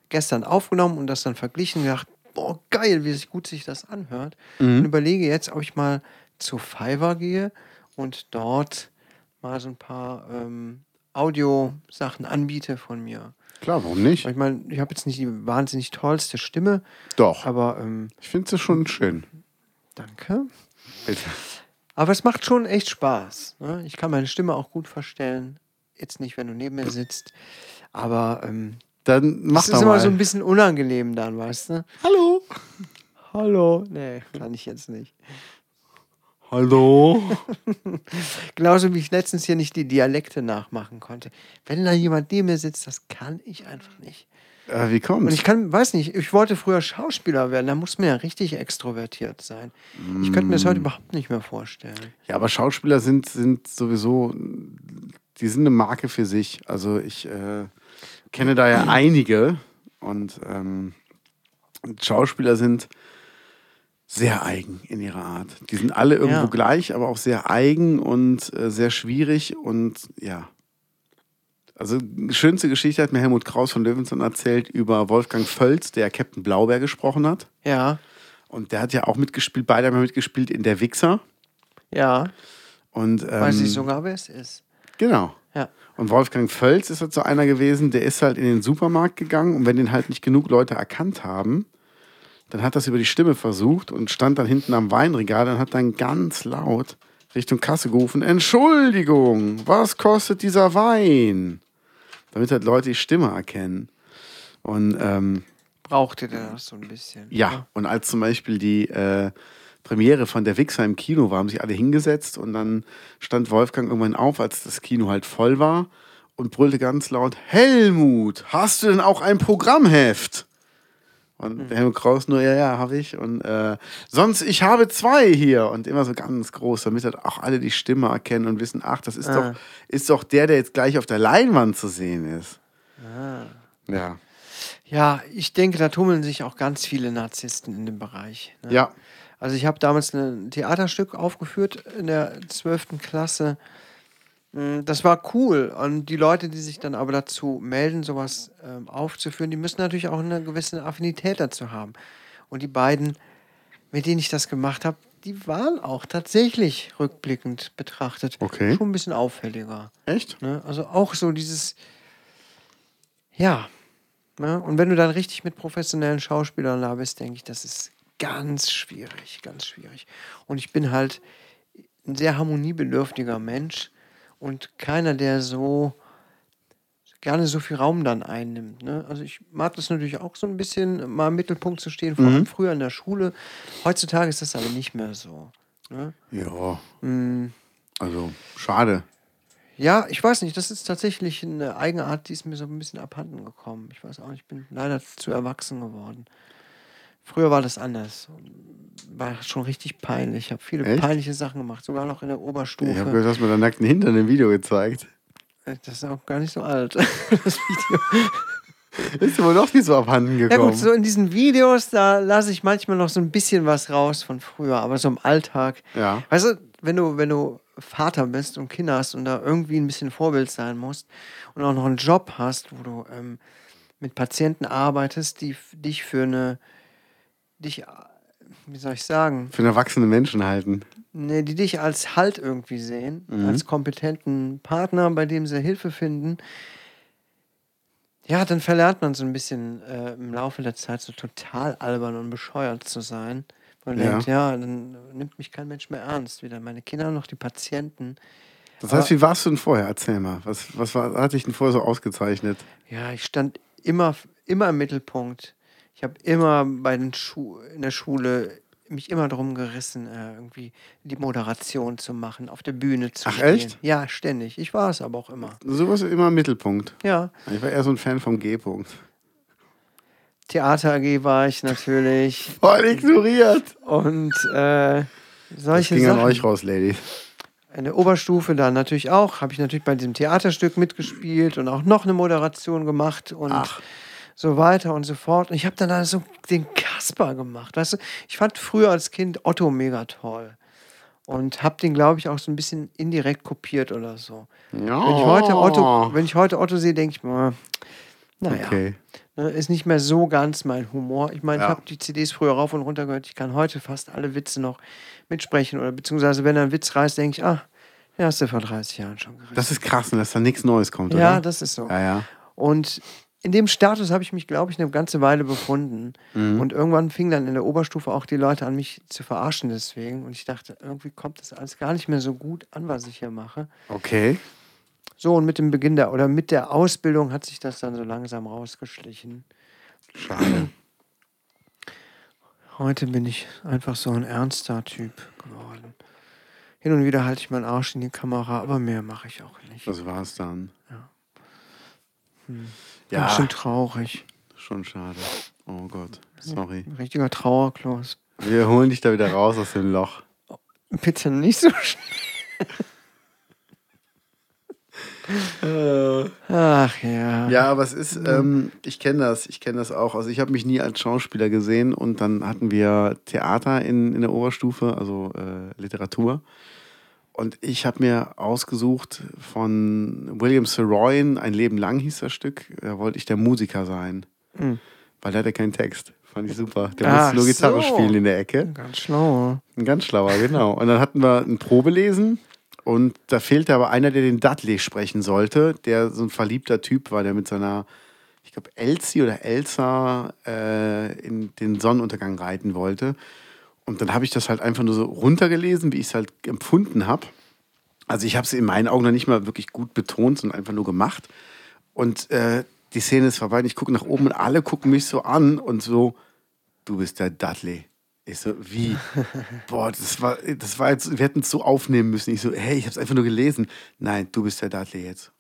C: gestern aufgenommen und das dann verglichen und gedacht, boah, geil, wie sich- gut sich das anhört. Und überlege jetzt, ob ich mal zu Fiverr gehe und dort mal so ein paar ähm, Audio-Sachen anbiete von mir.
B: Klar, warum nicht?
C: Ich meine, ich habe jetzt nicht die wahnsinnig tollste Stimme,
B: Doch.
C: aber ähm,
B: Ich finde es schon schön.
C: danke.
B: Bitte.
C: Aber es macht schon echt Spaß. Ne? Ich kann meine Stimme auch gut verstellen. Jetzt nicht, wenn du neben mir sitzt. Aber ähm,
B: Dann mach
C: es
B: doch
C: ist immer
B: mal.
C: so ein bisschen unangenehm dann, weißt du?
B: Hallo.
C: Hallo. Nee, kann ich jetzt nicht.
B: Hallo.
C: Genauso wie ich letztens hier nicht die Dialekte nachmachen konnte. Wenn da jemand neben mir sitzt, das kann ich einfach nicht.
B: Äh, wie
C: Und
B: kommt's?
C: ich kann, weiß nicht, ich wollte früher Schauspieler werden, da muss man ja richtig extrovertiert sein. Ich könnte mir das
B: Mm.
C: heute überhaupt nicht mehr vorstellen.
B: Ja, aber Schauspieler sind, sind sowieso, die sind eine Marke für sich. Also ich äh, kenne da ja einige und ähm, Schauspieler sind sehr eigen in ihrer Art. Die sind alle irgendwo
C: Ja.
B: gleich, aber auch sehr eigen und äh, sehr schwierig und ja. Also schönste Geschichte hat mir Helmut Kraus von Löwenzahn erzählt über Wolfgang Völz, der Captain Blaubeer gesprochen hat.
C: Ja,
B: Und der hat ja auch mitgespielt, beide haben ja mitgespielt in Der Wichser.
C: ja.
B: Und, ähm,
C: Weiß ich sogar, wer es ist.
B: Genau.
C: Ja.
B: Und Wolfgang Völz ist halt so einer gewesen, der ist halt in den Supermarkt gegangen und wenn den halt nicht genug Leute erkannt haben, dann hat das über die Stimme versucht und stand dann hinten am Weinregal und hat dann ganz laut Richtung Kasse gerufen, Entschuldigung, was kostet dieser Wein? Damit halt Leute die Stimme erkennen. Und ähm,
C: Brauchte der das so ein bisschen.
B: ja, und als zum Beispiel die äh, Premiere von Der Wichser im Kino war, haben sich alle hingesetzt und dann stand Wolfgang irgendwann auf, als das Kino halt voll war und brüllte ganz laut: Helmut, hast du denn auch ein Programmheft? Und der Helmut Kraus nur, ja, ja, habe ich. Und äh, sonst, ich habe zwei hier. Und immer so ganz groß, damit halt auch alle die Stimme erkennen und wissen, ach, das ist,
C: Ah.
B: doch, ist doch der, der jetzt gleich auf der Leinwand zu sehen ist. Ja.
C: Ja, ich denke, da tummeln sich auch ganz viele Narzissten in dem Bereich. ne?
B: Ja.
C: Also ich habe damals ein Theaterstück aufgeführt in der 12. Klasse. Mm, Das war cool. Und die Leute, die sich dann aber dazu melden, sowas ähm, aufzuführen, die müssen natürlich auch eine gewisse Affinität dazu haben. Und die beiden, mit denen ich das gemacht habe, die waren auch tatsächlich rückblickend betrachtet
B: Okay.
C: schon ein bisschen auffälliger.
B: Echt?
C: Ne? Also auch so dieses, ja. Ne? Und wenn du dann richtig mit professionellen Schauspielern da bist, denke ich, das ist ganz schwierig, ganz schwierig. Und ich bin halt ein sehr harmoniebedürftiger Mensch und keiner, der so gerne so viel Raum dann einnimmt. Ne? Also ich mag das natürlich auch so ein bisschen, mal im Mittelpunkt zu stehen, vor allem früher in der Schule. Heutzutage ist das aber nicht mehr so. Ne?
B: Ja.
C: Mm.
B: Also, schade.
C: Ja, ich weiß nicht, das ist tatsächlich eine Eigenart, die ist mir so ein bisschen abhanden gekommen. Ich weiß auch nicht, ich bin leider zu erwachsen geworden. Früher war das anders. War schon richtig peinlich. Ich habe viele
B: Echt?
C: peinliche Sachen gemacht, sogar noch in der Oberstufe.
B: Ich habe gehört, du hast mir deinen nackten Hintern im Video gezeigt.
C: Äh, das ist auch gar nicht so alt, das Video.
B: Ist wohl doch nicht so abhanden
C: Ja
B: gekommen.
C: gut, so in diesen Videos, da lasse ich manchmal noch so ein bisschen was raus von früher, aber so im Alltag.
B: Ja.
C: Weißt du, wenn du, wenn du Vater bist und Kinder hast und da irgendwie ein bisschen Vorbild sein musst und auch noch einen Job hast, wo du ähm, mit Patienten arbeitest, die dich für eine, dich, äh, wie soll ich sagen,
B: Für einen erwachsenen Menschen halten.
C: ne, die dich als Halt irgendwie sehen, als kompetenten Partner, bei dem sie Hilfe finden. Ja, dann verlernt man so ein bisschen äh, im Laufe der Zeit so total albern und bescheuert zu sein. Man
B: Ja.
C: denkt, ja, dann nimmt mich kein Mensch mehr ernst. Weder meine Kinder noch die Patienten.
B: Das heißt, wie warst du denn vorher? Erzähl mal. Was, was war, hat dich denn vorher so ausgezeichnet?
C: Ja, ich stand immer, immer im Mittelpunkt. Ich habe immer bei den Schu in der Schule mich immer darum gerissen, äh, irgendwie die Moderation zu machen, auf der Bühne zu
B: Ach,
C: stehen.
B: echt?
C: Ja, ständig. Ich war es aber auch immer.
B: So warst du immer im Mittelpunkt.
C: Ja,
B: Ich war eher so ein Fan vom G-Punkt.
C: Theater AG war ich natürlich
B: Voll ignoriert.
C: und äh,
B: Das
C: solche
B: ging an
C: Sachen.
B: euch raus, Ladies.
C: In der Oberstufe dann natürlich auch, habe ich natürlich bei diesem Theaterstück mitgespielt und auch noch eine Moderation gemacht und
B: Ach.
C: So weiter und so fort. Und ich habe dann da so den Kasper gemacht. Weißt du, ich fand früher als Kind Otto mega toll. Und habe den, glaube ich, auch so ein bisschen indirekt kopiert oder so.
B: Ja.
C: Wenn ich heute Otto, wenn ich heute Otto sehe, denke ich mir, naja,
B: Okay.
C: ne, ist nicht mehr so ganz mein Humor. Ich meine,
B: Ja.
C: ich habe die CDs früher rauf und runter gehört. Ich kann heute fast alle Witze noch mitsprechen. Oder beziehungsweise, wenn er ein Witz reißt, denke ich, ah, den hast du vor 30 Jahren schon gerissen.
B: Das ist krass, ne, dass da nichts Neues kommt,
C: ja,
B: oder?
C: das ist so.
B: Ja, ja.
C: Und in dem Status habe ich mich, glaube ich, eine ganze Weile befunden.
B: Mhm.
C: Und irgendwann fing dann in der Oberstufe auch die Leute an, mich zu verarschen deswegen. Und ich dachte, irgendwie kommt das alles gar nicht mehr so gut an, was ich hier mache.
B: Okay.
C: So, und mit dem Beginn der, oder mit der Ausbildung hat sich das dann so langsam rausgeschlichen.
B: Schade.
C: Heute bin ich einfach so ein ernster Typ geworden. Hin und wieder halte ich meinen Arsch in die Kamera, aber mehr mache ich auch nicht.
B: Das war's dann.
C: Bin
B: Ja,
C: schon traurig.
B: schon schade. Oh Gott, sorry.
C: Ein richtiger Trauerklos.
B: Wir holen dich da wieder raus aus dem Loch.
C: Bitte nicht so schnell. Ach ja.
B: Ja, aber es ist, ähm, ich kenne das, ich kenne das auch. Also ich habe mich nie als Schauspieler gesehen und dann hatten wir Theater in, in der Oberstufe, also äh, Literatur. Und ich habe mir ausgesucht von William Saroyan, Ein Leben lang hieß das Stück, da wollte ich der Musiker sein. Weil der hatte keinen Text. Fand ich super. Der
C: Ach
B: musste nur Gitarre
C: so.
B: spielen in der Ecke.
C: Ganz schlau.
B: Ein ganz schlauer, genau. Und dann hatten wir ein Probelesen und da fehlte aber einer, der den Dudley sprechen sollte, der so ein verliebter Typ war, der mit seiner, ich glaube, Elsie oder Elsa äh, in den Sonnenuntergang reiten wollte. Und dann habe ich das halt einfach nur so runtergelesen, wie ich es halt empfunden habe. Also ich habe es in meinen Augen noch nicht mal wirklich gut betont, sondern einfach nur gemacht. Und äh, die Szene ist vorbei und ich gucke nach oben und alle gucken mich so an und so, du bist der Dudley. Ich so, wie? Boah, das war, das war jetzt, wir hätten es so aufnehmen müssen. Ich so, hey, ich habe es einfach nur gelesen. Nein, du bist der Dudley jetzt.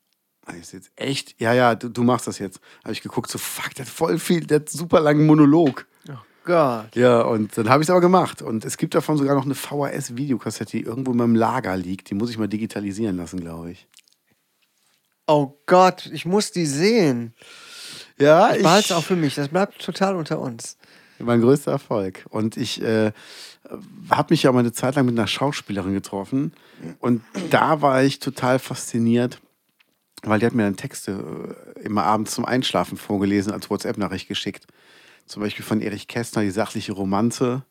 B: Ich so, jetzt echt? Ja, ja, du, du machst das jetzt. Habe ich geguckt, so, fuck, der hat voll viel, der hat super langen Monolog.
C: Oh Gott.
B: Ja, und dann habe ich es aber gemacht. Und es gibt davon sogar noch eine VHS-Videokassette, die irgendwo in meinem Lager liegt. Die muss ich mal digitalisieren lassen, glaube ich.
C: Oh Gott, ich muss die sehen.
B: Ja,
C: Ich behalte es auch für mich. Das bleibt total unter uns.
B: Mein größter Erfolg. Und ich äh, habe mich ja mal eine Zeit lang mit einer Schauspielerin getroffen. Und da war ich total fasziniert, weil die hat mir dann Texte äh, immer abends zum Einschlafen vorgelesen, als WhatsApp-Nachricht geschickt. Zum Beispiel von Erich Kästner, die sachliche Romanze.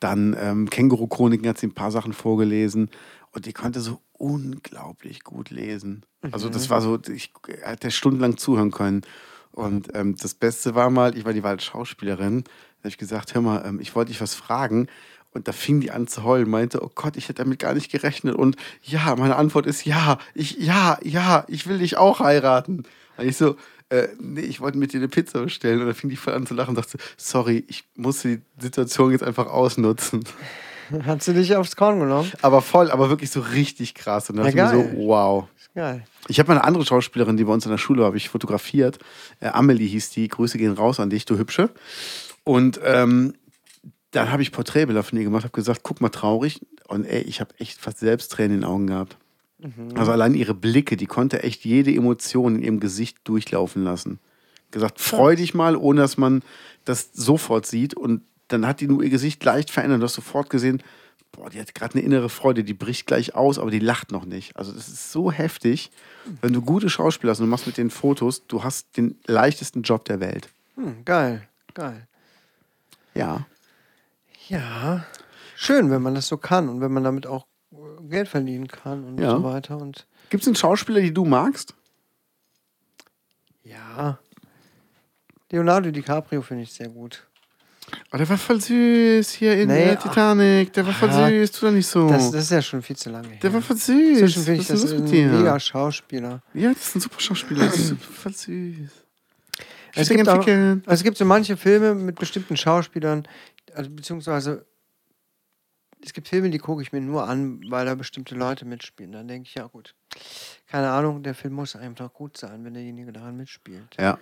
B: Dann ähm, Känguru-Chroniken hat sie ein paar Sachen vorgelesen. Und die konnte so unglaublich gut lesen. Also das war so, ich hätte stundenlang zuhören können. Und ähm, das Beste war mal, ich war die war als Schauspielerin, da habe ich gesagt, hör mal, ähm, ich wollte dich was fragen. Und da fing die an zu heulen, meinte, oh Gott, ich hätte damit gar nicht gerechnet. Und ja, meine Antwort ist ja, ich, ja, ja, ich will dich auch heiraten. Und ich so, äh, nee, ich wollte mit dir eine Pizza bestellen. Und dann fing die voll an zu lachen und dachte, sorry, ich musste die Situation jetzt einfach ausnutzen.
C: Hat sie dich aufs Korn genommen?
B: Aber voll, aber wirklich so richtig krass. Und dann
C: Ja,
B: dachte ich mir so, wow.
C: Geil.
B: Ich habe mal eine andere Schauspielerin, die bei uns in der Schule habe ich fotografiert. Äh, Amelie hieß die. Grüße gehen raus an dich, du Hübsche. Und ähm, dann habe ich Porträtbilder von ihr gemacht, habe gesagt, guck mal traurig. Und ey, ich habe echt fast selbst Tränen in den Augen gehabt. Also allein ihre Blicke, die konnte echt jede Emotion in ihrem Gesicht durchlaufen lassen. Gesagt, freu dich mal, ohne dass man das sofort sieht. Und dann hat die nur ihr Gesicht leicht verändert. Du hast sofort gesehen, boah, die hat gerade eine innere Freude, die bricht gleich aus, aber die lacht noch nicht. Also das ist so heftig. Wenn du gute Schauspieler hast und du machst mit den Fotos, du hast den leichtesten Job der Welt.
C: Hm, geil, geil.
B: Ja.
C: Ja, schön, wenn man das so kann und wenn man damit auch Geld verdienen kann und
B: Ja.
C: so weiter. Und
B: Gibt es einen Schauspieler, die du magst?
C: ja, Leonardo DiCaprio finde ich sehr gut.
B: Oh, der war voll süß hier in
C: Nee,
B: der Titanic. Der war voll
C: ah,
B: süß, tu doch nicht so.
C: Das, das ist ja schon viel zu lange her.
B: der war voll süß.
C: Inzwischen finde ich
B: ist
C: das
B: mit
C: ein
B: dir?
C: mega Schauspieler.
B: Ja, das ist ein super Schauspieler. Das ist voll süß.
C: Es gibt, auch, also es gibt so manche Filme mit bestimmten Schauspielern, also beziehungsweise es gibt Filme, die gucke ich mir nur an, weil da bestimmte Leute mitspielen. Dann denke ich, ja gut, keine Ahnung, der Film muss einfach gut sein, wenn derjenige daran mitspielt.
B: Ja,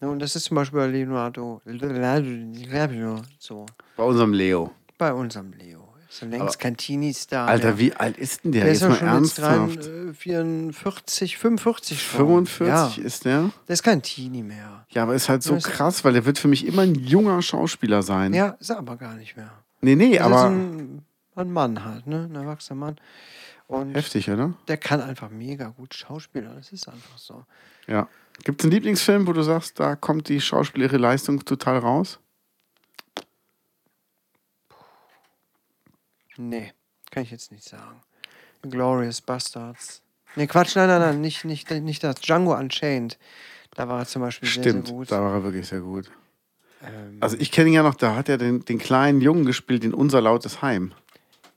C: Ja, und das ist zum Beispiel bei Leonardo, Leonardo so.
B: bei unserem Leo.
C: Bei unserem Leo. Ist ja längst
B: Aber-
C: kein Teenie-Star.
B: Alter, wie alt ist denn der?
C: der ist
B: Jetzt
C: ja schon jetzt
B: ernsthaft.
C: 3, 44, 45 schon.
B: 45
C: Ja,
B: ist der?
C: der ist kein Teenie mehr.
B: Ja, aber ist halt so
C: ist-
B: krass, weil der wird für mich immer ein junger Schauspieler sein.
C: Ja, ist er aber gar nicht mehr.
B: Nee, nee,
C: Das ist
B: aber
C: ein, ein Mann halt, ne? Ein erwachsener Mann. Und
B: heftig, oder?
C: der kann einfach mega gut schauspielern. Das ist einfach so.
B: Ja. Gibt es einen Lieblingsfilm, wo du sagst, da kommt die schauspielerische Leistung total raus?
C: Nee, kann ich jetzt nicht sagen. Glorious Bastards. Nee, Quatsch, nein, nein, nein, nicht, nicht, nicht das. Django Unchained. Da war er zum Beispiel
B: Stimmt,
C: sehr, sehr gut.
B: da war er wirklich sehr gut.
C: Ähm,
B: Also ich kenne ihn ja noch, da hat er den, den kleinen Jungen gespielt in Unser lautes Heim.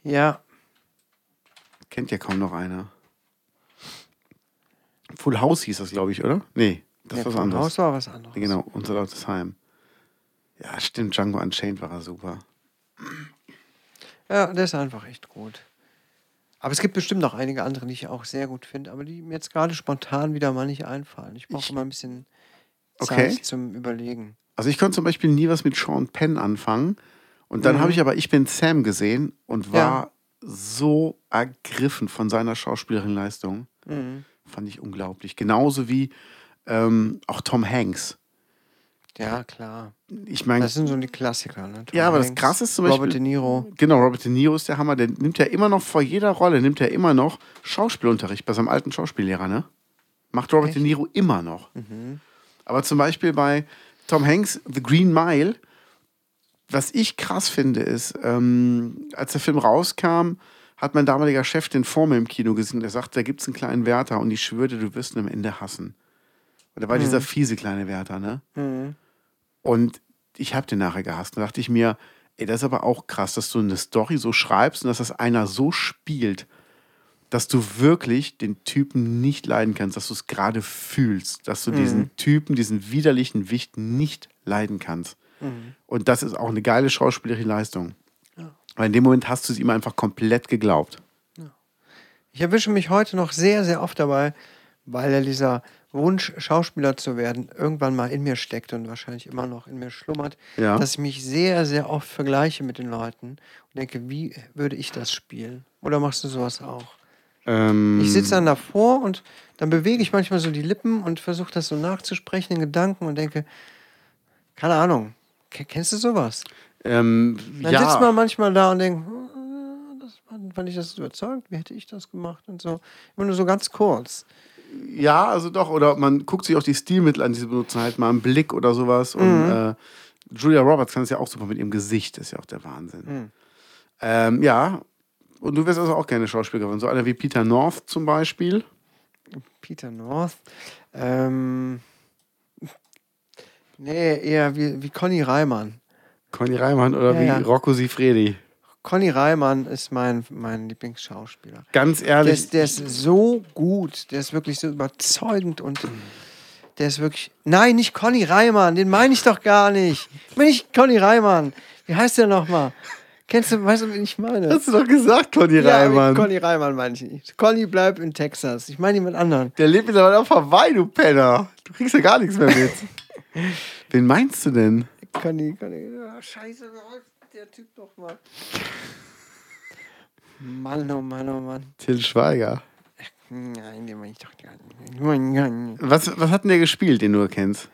C: Ja,
B: Kennt ja kaum noch einer. Full House hieß das, glaube ich, oder? Nee, das
C: nee,
B: ist was
C: Full
B: anderes.
C: House war was anderes.
B: Genau, Unser lautes Heim. Ja, stimmt, Django Unchained war er super.
C: Ja, der ist einfach echt gut. Aber es gibt bestimmt noch einige andere, die ich auch sehr gut finde, aber die mir jetzt gerade spontan wieder mal nicht einfallen. Ich brauche immer ein bisschen Zeit
B: Okay.
C: zum Überlegen.
B: Also ich konnte zum Beispiel nie was mit Sean Penn anfangen. Und dann
C: Mhm.
B: habe ich aber Ich bin Sam gesehen und war
C: Ja.
B: so ergriffen von seiner schauspielerischen Leistung.
C: Mhm.
B: Fand ich unglaublich. Genauso wie ähm, auch Tom Hanks.
C: Ja, klar.
B: Ich meine,
C: Das sind so die Klassiker. Ne? Tom
B: Ja, aber das
C: Hanks,
B: Krasse ist zum
C: Robert
B: Beispiel-
C: De Niro.
B: genau, Robert De Niro ist der Hammer. Der nimmt ja immer noch vor jeder Rolle, nimmt er immer noch Schauspielunterricht bei seinem alten Schauspiellehrer, ne? Macht Robert De Niro immer noch. Aber zum Beispiel bei Tom Hanks, The Green Mile, was ich krass finde, ist, ähm, als der Film rauskam, hat mein damaliger Chef den Formel im Kino gesehen. Der sagt, da gibt es einen kleinen Wärter und ich schwöre, du wirst ihn am Ende hassen. Und da war dieser fiese kleine Wärter, ne? Und ich habe den nachher gehasst. Da dachte ich mir, ey, das ist aber auch krass, dass du eine Story so schreibst und dass das einer so spielt, dass du wirklich den Typen nicht leiden kannst, dass du es gerade fühlst, dass du diesen Typen, diesen widerlichen Wicht nicht leiden kannst. Und das ist auch eine geile schauspielerische Leistung. Weil in dem Moment hast du es ihm einfach komplett geglaubt.
C: Ich erwische mich heute noch sehr, sehr oft dabei, weil ja dieser Wunsch, Schauspieler zu werden, irgendwann mal in mir steckt und wahrscheinlich immer noch in mir schlummert,
B: Ja.
C: dass ich mich sehr, sehr oft vergleiche mit den Leuten und denke, wie würde ich das spielen? Oder machst du sowas auch?
B: Ähm,
C: Ich sitze dann davor und dann bewege ich manchmal so die Lippen und versuche das so nachzusprechen in Gedanken und denke, keine Ahnung, kennst du sowas?
B: ähm,
C: Dann
B: ja.
C: sitzt man manchmal da und denkt, "Hm, das fand, ich das überzeugt, wie hätte ich das gemacht und so. Immer nur so ganz kurz.
B: Ja, also doch. Oder man guckt sich auch die Stilmittel an, die sie benutzen, halt mal einen Blick oder sowas. Und äh, Julia Roberts kann es ja auch super mit ihrem Gesicht, ist ja auch der Wahnsinn. Ähm, ja, und du wärst also auch gerne Schauspielerin. So einer wie Peter North zum Beispiel.
C: Peter North. Ähm, nee, eher wie, wie Conny Reimann.
B: Conny Reimann oder
C: Ja,
B: wie
C: ja.
B: Rocco Sifredi.
C: Conny Reimann ist mein, mein Lieblingsschauspieler.
B: Ganz
C: Der
B: ehrlich,
C: ist, der ist so gut, der ist wirklich so überzeugend und der ist wirklich. Nein, nicht Conny Reimann, den meine ich doch gar nicht. Ich meine nicht Conny Reimann. Wie heißt der nochmal? Kennst du, weißt du, wen ich meine?
B: hast du doch gesagt, Conny
C: Ja,
B: Reimann.
C: Conny Reimann meine ich nicht. Conny bleibt in Texas. Ich meine jemand anderen.
B: Der lebt mittlerweile auf Hawaii, du Penner. Du kriegst ja gar nichts mehr mit. Wen meinst du denn?
C: Conny, Conny. Oh, scheiße, der Typ doch mal? Mann, oh Mann, oh Mann.
B: Till Schweiger.
C: Nein, den meine ich doch gar nicht.
B: Was, was hat denn der gespielt, den du kennst?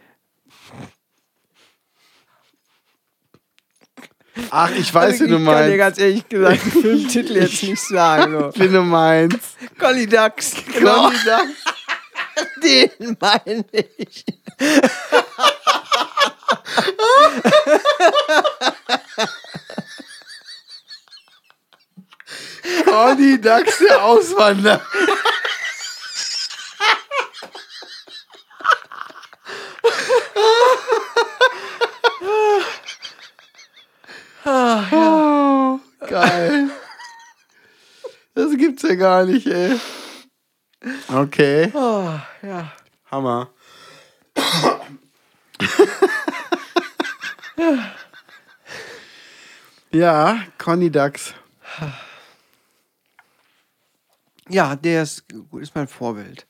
B: Ach, ich weiß, wie du
C: Also, ich kann dir
B: meinst.
C: ganz ehrlich gesagt den Filmtitel jetzt nicht sagen. So.
B: Wie du meinst.
C: Conny Ducks.
B: Genau.
C: Conny Ducks. Den meine ich.
B: Conny Dax, der Auswanderer. Oh, geil. Das gibt's ja gar nicht, ey. Okay,
C: Oh, ja.
B: Hammer. ja, Conny Dax.
C: Ja, der ist, ist mein Vorbild.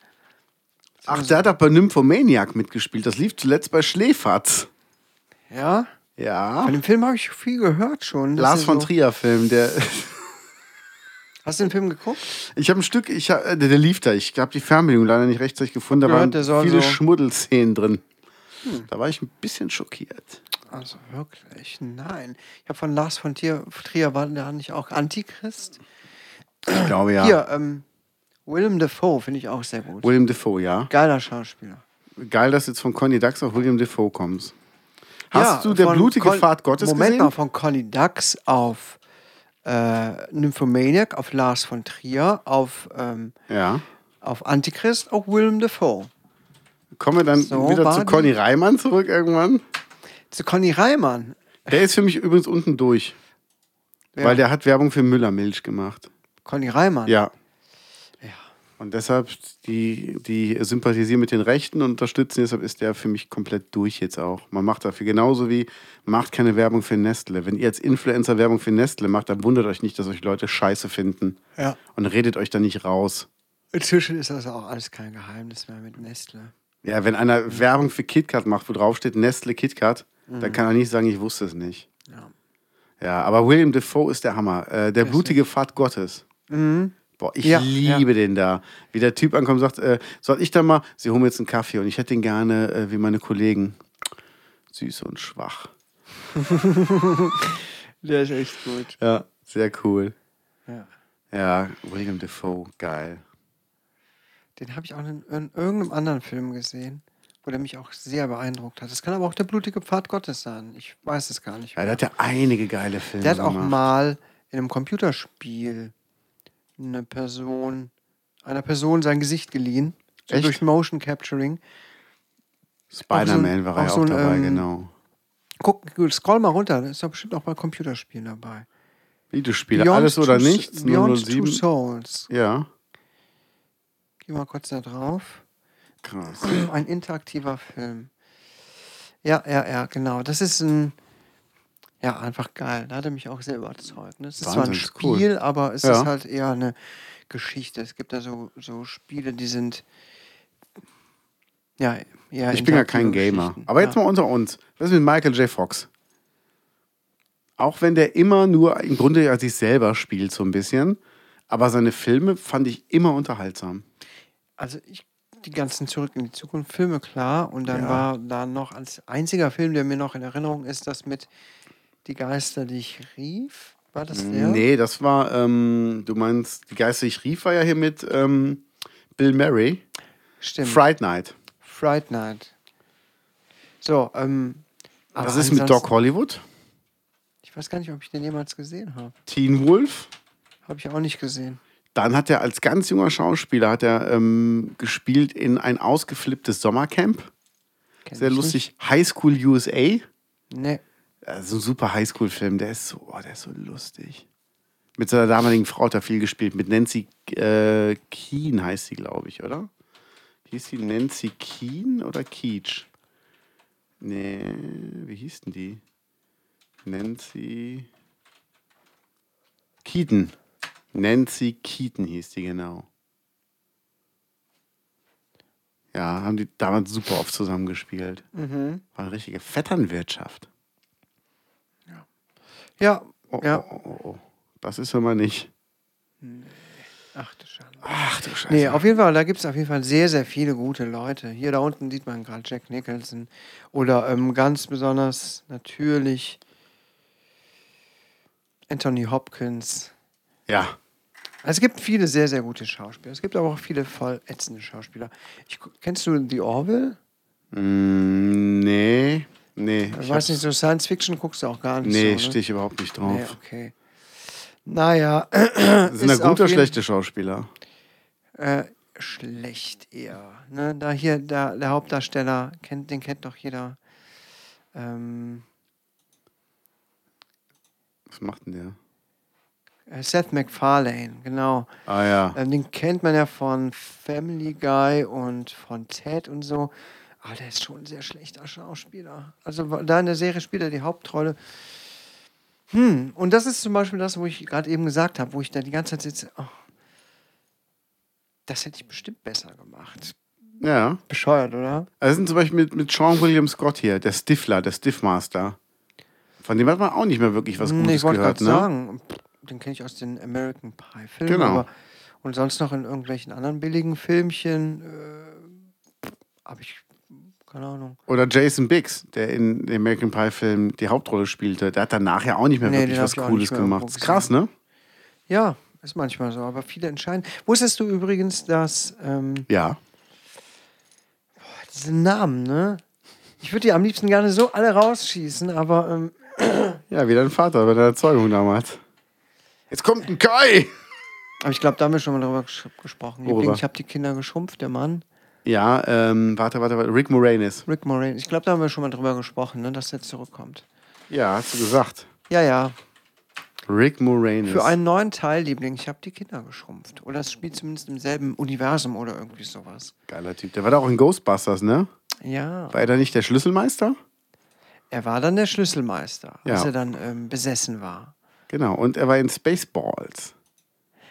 B: Ach, der hat doch bei Nymphomaniac mitgespielt. Das lief zuletzt bei Schläferz.
C: Ja?
B: Ja.
C: Von dem Film habe ich viel gehört schon.
B: Lars von
C: so-
B: Trier Film, der
C: Hast du den Film geguckt?
B: ich habe ein Stück, ich hab, äh, der, der lief da. Ich habe die Fernbedienung leider nicht rechtzeitig gefunden. Da
C: gehört,
B: waren viele
C: so- Hm.
B: Schmuddelszenen drin. Da war ich ein bisschen schockiert.
C: Also wirklich, nein. Ich habe von Lars von Trier, Trier war der nicht auch Antichrist?
B: Ich glaube ja.
C: Hier, ähm, Willem Dafoe finde ich auch sehr gut.
B: William Defoe, ja.
C: Geiler Schauspieler.
B: Geil, dass du jetzt von Conny Dax auf William Defoe kommst. Hast
C: Ja,
B: du der blutige
C: Con-
B: Pfad Gottes
C: Moment
B: gesehen?
C: mal, von Conny Dax auf äh, Nymphomaniac, auf Lars von Trier, auf, ähm,
B: Ja.
C: auf Antichrist, auch Willem Dafoe.
B: Kommen wir dann
C: So
B: wieder zu Conny Reimann zurück irgendwann?
C: Zu Conny Reimann.
B: Der ist für mich übrigens unten durch.
C: Ja.
B: Weil der hat Werbung für Müllermilch gemacht.
C: Conny Reimann.
B: Ja. Und deshalb, die, die sympathisieren mit den Rechten und unterstützen, deshalb ist der für mich komplett durch jetzt auch. Man macht dafür genauso wie, macht keine Werbung für Nestle. Wenn ihr als Influencer Werbung für Nestle macht, dann wundert euch nicht, dass euch Leute scheiße finden.
C: Ja.
B: Und redet euch da nicht raus.
C: Inzwischen ist das auch alles kein Geheimnis mehr mit Nestle.
B: Ja, wenn einer Werbung für KitKat macht, wo drauf steht Nestle KitKat, dann kann er nicht sagen, ich wusste es nicht.
C: Ja.
B: Ja, aber William Defoe ist der Hammer. Äh, der blutige Pfad Gottes.
C: Mhm.
B: Boah, ich
C: Ja,
B: liebe den da. Wie der Typ ankommt und sagt, äh, soll ich da mal, sie holen mir jetzt einen Kaffee und ich hätte den gerne äh, wie meine Kollegen. Süß und schwach.
C: Der ist echt gut.
B: Ja, sehr cool.
C: Ja.
B: Ja, William Defoe, geil.
C: Den habe ich auch in, in irgendeinem anderen Film gesehen, wo der mich auch sehr beeindruckt hat. Das kann aber auch der blutige Pfad Gottes sein. Ich weiß es gar nicht.
B: Ja, der hat ja einige geile Filme
C: Der hat auch
B: gemacht.
C: mal in einem Computerspiel eine Person, einer Person sein Gesicht geliehen. So
B: Echt?
C: durch Motion Capturing.
B: Spider-Man war er
C: auch
B: ja
C: so
B: auch
C: ein,
B: dabei,
C: ähm,
B: genau.
C: Guck, scroll mal runter, da ist doch bestimmt auch bei Computerspielen dabei.
B: Videospiele,
C: Beyond
B: alles oder
C: Two-
B: nichts,
C: Beyond Two
B: 007.
C: Souls.
B: Ja,
C: Geh mal kurz da drauf.
B: krass.
C: Ein interaktiver Film. Ja, ja, ja, genau. Das ist ein. Ja, einfach geil. Da hat er mich auch sehr überzeugt. ne? Es ist zwar ein
B: Wahnsinnig cool.
C: Spiel, aber es
B: Ja.
C: ist halt eher eine Geschichte. Es gibt da so, so Spiele, die sind. Ja, ja.
B: Ich bin ja kein Gamer. Aber jetzt
C: ja.
B: mal unter uns. Was ist mit Michael J. Fox? Auch wenn der immer nur im Grunde ja sich selber spielt, so ein bisschen. Aber seine Filme fand ich immer unterhaltsam.
C: Also ich. Die ganzen Zurück in die Zukunft Filme, klar. Und dann
B: Ja.
C: war da noch als einziger Film, der mir noch in Erinnerung ist, das mit Die Geister, die ich rief. War das der?
B: Nee, das war, ähm, du meinst, die Geister, ich rief, war ja hier mit ähm, Bill Murray.
C: Stimmt.
B: Fright Night.
C: Fright Night. So, ähm.
B: Was ist mit Doc Hollywood?
C: Ich weiß gar nicht, ob ich den jemals gesehen habe.
B: Teen Wolf.
C: Habe ich auch nicht gesehen.
B: Dann hat er als ganz junger Schauspieler hat er, ähm, gespielt in ein ausgeflipptes Sommercamp.
C: Kenn
B: Sehr lustig. High School USA.
C: Nicht. Nee.
B: Also ein super Highschool-Film, der ist so, oh, der ist so lustig. Mit seiner damaligen Frau hat er viel gespielt, mit Nancy äh, Keen heißt sie, glaube ich, oder? Hieß sie Nancy Keen oder Keach? Nee, wie hieß denn die? Nancy Keaton. Nancy Keaton hieß die, genau. Ja, haben die damals super oft zusammengespielt.
C: Mhm.
B: War eine richtige Vetternwirtschaft.
C: Ja.
B: Oh,
C: Ja.
B: oh, oh, oh. Das ist immer nicht.
C: Ach du Schande.
B: Ach du Scheiße.
C: Nee, auf jeden Fall, da gibt es auf jeden Fall sehr, sehr viele gute Leute. Hier da unten sieht man gerade Jack Nicholson. Oder ähm, ganz besonders natürlich Anthony Hopkins.
B: ja.
C: Also es gibt viele sehr, sehr gute Schauspieler. Es gibt aber auch viele voll ätzende Schauspieler. Ich, kennst du The Orville?
B: Mm, nee. Nee.
C: Ich weiß nicht, so Science Fiction guckst du auch gar nicht
B: Nee,
C: so, ne?
B: stehe ich überhaupt nicht drauf.
C: Nee, okay. Naja,
B: Sind da gute oder schlechte Schauspieler?
C: äh, schlecht eher. Ne? Da hier, da, der Hauptdarsteller, kennt, den kennt doch jeder. Ähm,
B: Was macht denn der?
C: äh, Seth MacFarlane, genau.
B: Ah ja.
C: Ähm, den kennt man ja von Family Guy und von Ted und so. Aber der ist schon ein sehr schlechter Schauspieler. Also da in der Serie spielt er die Hauptrolle. Hm, und das ist zum Beispiel das, wo ich gerade eben gesagt habe, wo ich da die ganze Zeit sitze. Oh, das hätte ich bestimmt besser gemacht.
B: Ja.
C: Bescheuert, oder?
B: Also sind zum Beispiel mit, mit Sean William Scott hier, der Stifler, der Stiffmaster. Von dem hat man auch nicht mehr wirklich was
C: Nee,
B: Gutes
C: ich wollte
B: gehört, ne?
C: sagen, den kenne ich aus den American Pie Filmen.
B: Genau.
C: Aber, und sonst noch in irgendwelchen anderen billigen Filmchen äh, habe ich keine Ahnung.
B: Oder Jason Biggs, der in dem American Pie Film die Hauptrolle spielte. Der hat danach ja auch nicht mehr
C: Nee,
B: wirklich was Cooles gemacht. Ist krass, ne?
C: Ja, ist manchmal so, aber viele entscheiden. Wusstest du übrigens, dass ähm,
B: Ja.
C: diese Namen, ne? Ich würde die am liebsten gerne so alle rausschießen, aber ähm,
B: Ja, wie dein Vater bei der Erzeugung damals. Jetzt kommt ein Kai!
C: aber ich glaube, da haben wir schon mal drüber ges gesprochen.
B: Worüber?
C: Ich habe die Kinder geschrumpft, der Mann.
B: Ja, ähm, warte, warte, warte. Rick Moranis.
C: Rick Moranis. Ich glaube, da haben wir schon mal drüber gesprochen, ne, dass der zurückkommt.
B: Ja, hast du gesagt.
C: Ja, ja.
B: Rick Moranis.
C: Für einen neuen Teil, Liebling, ich habe die Kinder geschrumpft. Oder es spielt zumindest im selben Universum oder irgendwie sowas.
B: Geiler Typ. Der war da auch in Ghostbusters, ne?
C: Ja.
B: War er da nicht der Schlüsselmeister?
C: Er war dann der Schlüsselmeister, als
B: Ja.
C: er dann ähm, besessen war.
B: Genau. Und er war in Spaceballs.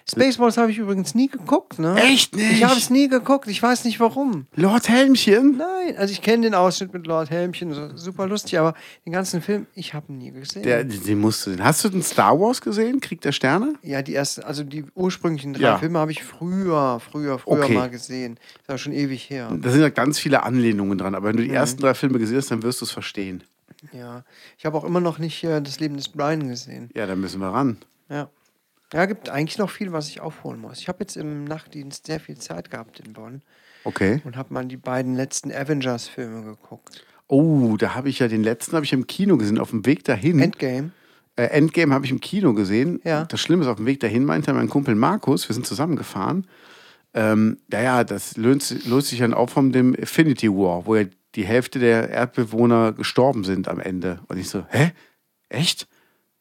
C: Spaceballs habe ich übrigens nie geguckt, ne?
B: Echt nicht?
C: Ich habe es nie geguckt. Ich weiß nicht warum.
B: Lord Helmchen?
C: Nein, also ich kenne den Ausschnitt mit Lord Helmchen, super lustig, aber den ganzen Film, ich habe ihn nie gesehen.
B: Der, den musst du sehen. Hast du den Star Wars gesehen? Krieg der Sterne?
C: ja, die ersten, also die ursprünglichen drei
B: Ja.
C: Filme habe ich früher, früher, früher
B: Okay.
C: mal gesehen. Das aber schon ewig her.
B: Da sind ja ganz viele Anlehnungen dran. Aber wenn du
C: Mhm.
B: die ersten drei Filme gesehen hast, dann wirst du es verstehen.
C: Ja. Ich habe auch immer noch nicht äh, das Leben des Brian gesehen.
B: Ja, dann müssen wir ran.
C: Ja. Ja, gibt eigentlich noch viel, was ich aufholen muss. Ich habe jetzt im Nachtdienst sehr viel Zeit gehabt in Bonn
B: Okay.
C: und habe mal die beiden letzten Avengers-Filme geguckt.
B: Oh, da habe ich ja den letzten habe ich im Kino gesehen. Auf dem Weg dahin.
C: Endgame.
B: äh, Endgame habe ich im Kino gesehen.
C: Ja.
B: Das Schlimme ist, auf dem Weg dahin meinte mein Kumpel Markus, wir sind zusammengefahren. Ähm, ja, ja, das löst, löst sich dann auf von dem Infinity War, wo ja die Hälfte der Erdbewohner gestorben sind am Ende. Und ich so, hä? Echt?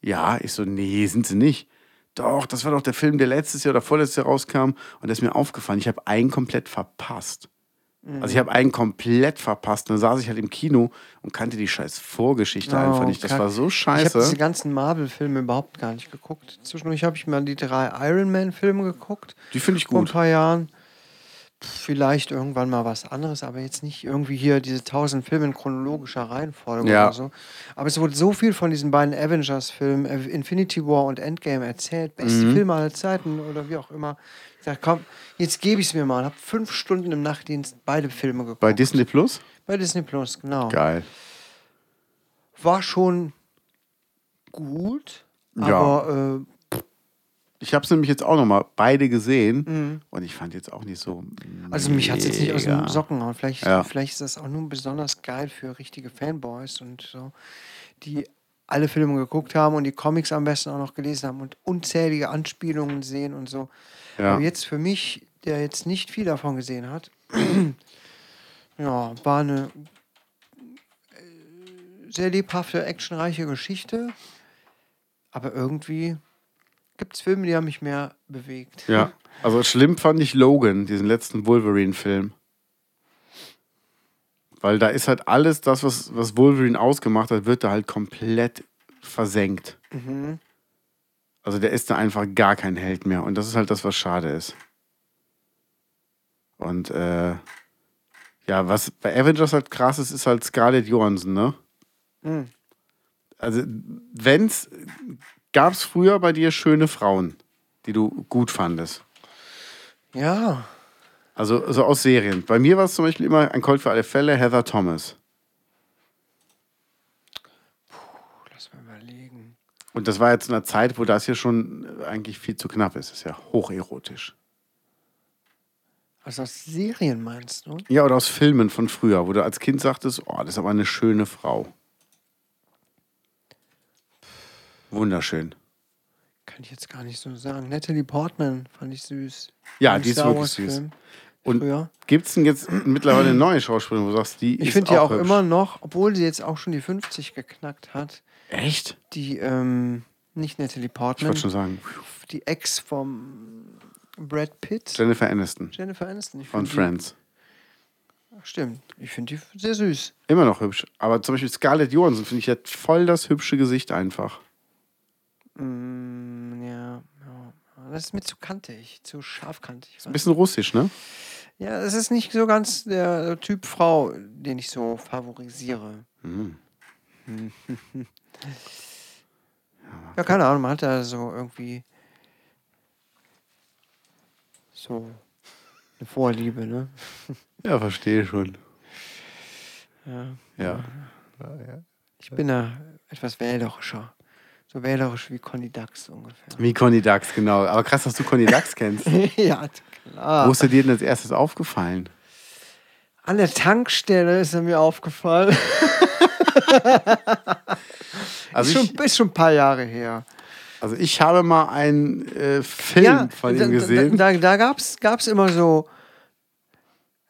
B: Ja, ich so, nee, sind sie nicht. Doch, das war doch der Film, der letztes Jahr oder vorletztes Jahr rauskam. Und das ist mir aufgefallen, ich habe einen komplett verpasst. Also ich habe einen komplett verpasst. Dann saß ich halt im Kino und kannte die scheiß Vorgeschichte
C: Oh,
B: einfach nicht. Das
C: kack.
B: war so
C: Ich habe diese
B: scheiße.
C: ganzen Marvel-Filme überhaupt gar nicht geguckt. Zwischendurch habe ich mal die drei Iron Man-Filme geguckt.
B: Die finde ich
C: Vor ein
B: gut.
C: paar Jahren. Vielleicht irgendwann mal was anderes, aber jetzt nicht irgendwie hier diese tausend Filme in chronologischer Reihenfolge
B: Ja.
C: oder so. Aber es wurde so viel von diesen beiden Avengers-Filmen, äh, Infinity War und Endgame erzählt. Beste
B: Mhm.
C: Filme aller Zeiten oder wie auch immer. Ich dachte, komm, jetzt gebe ich es mir mal. Und habe fünf Stunden im Nachtdienst beide Filme geguckt.
B: Bei Disney Plus?
C: Bei Disney Plus, genau.
B: Geil.
C: War schon gut,
B: Ja.
C: aber äh,
B: Ich habe es nämlich jetzt auch nochmal beide gesehen und ich fand jetzt auch nicht so.
C: Mhm. Also mich hat es jetzt nicht aus den. Socken gehauen. Vielleicht,
B: Ja.
C: vielleicht ist das auch nur besonders geil für richtige Fanboys und so, die alle Filme geguckt haben und die Comics am besten auch noch gelesen haben und unzählige Anspielungen sehen und so.
B: Ja.
C: Aber jetzt für mich, der jetzt nicht viel davon gesehen hat, ja, war eine äh, sehr lebhafte, actionreiche Geschichte. Aber irgendwie gibt es Filme, die haben mich mehr bewegt.
B: Ja. Also schlimm fand ich Logan, diesen letzten Wolverine-Film. Weil da ist halt alles das, was, was Wolverine ausgemacht hat, wird da halt komplett versenkt.
C: Mhm.
B: Also der ist da einfach gar kein Held mehr. Und das ist halt das, was schade ist. Und äh, ja, was bei Avengers halt krass ist, ist halt Scarlett Johansson, ne?
C: Mhm.
B: Also, wenn's, gab's früher bei dir schöne Frauen, die du gut fandest?
C: Ja,
B: Also, so aus Serien. Bei mir war es zum Beispiel immer ein Colt für alle Fälle, Heather Thomas.
C: lass mal überlegen.
B: Und das war jetzt in einer Zeit, wo das hier schon eigentlich viel zu knapp ist. Das ist ja hocherotisch.
C: Also aus Serien meinst du?
B: Ja, oder aus Filmen von früher, wo du als Kind sagtest, oh, das ist aber eine schöne Frau. Wunderschön.
C: Kann ich jetzt gar nicht so sagen. Natalie Portman fand ich süß.
B: Ja, die ist
C: Star
B: wirklich süß.
C: Film
B: Und gibt es denn jetzt mittlerweile eine neue Schauspielerin, wo du sagst, die
C: Ich finde die auch
B: hübsch?
C: immer noch, obwohl sie jetzt auch schon die 50 geknackt hat,
B: Echt?
C: die, ähm, nicht Natalie
B: Ich
C: Portman,
B: wollte schon sagen,
C: die Ex vom Brad Pitt,
B: Jennifer Aniston
C: Jennifer Aniston. Ich
B: von Friends.
C: Die, stimmt, ich finde die sehr süß.
B: Immer noch hübsch. Aber zum Beispiel Scarlett Johansson finde ich hat voll das hübsche Gesicht einfach.
C: Mm, ja, ja, das ist mir zu kantig, zu scharfkantig.
B: Ein bisschen russisch, ne?
C: Ja, es ist nicht so ganz der Typ Frau, den ich so favorisiere.
B: Mhm.
C: Ja, keine Ahnung, man hat da so irgendwie so eine Vorliebe, ne?
B: Ja, verstehe schon.
C: Ja.
B: Ja.
C: Ich bin da etwas wählerischer. So wählerisch wie Conny Dax ungefähr.
B: Wie Conny Dax, genau. Aber krass, dass du Conny Dax kennst.
C: ja, klar.
B: Wo ist dir denn als erstes aufgefallen?
C: An der Tankstelle ist er mir aufgefallen.
B: Also
C: ist,
B: ich,
C: schon, ist schon ein paar Jahre her.
B: also ich habe mal einen äh, Film von
C: da,
B: ihm gesehen.
C: Da, da, da gab es immer so,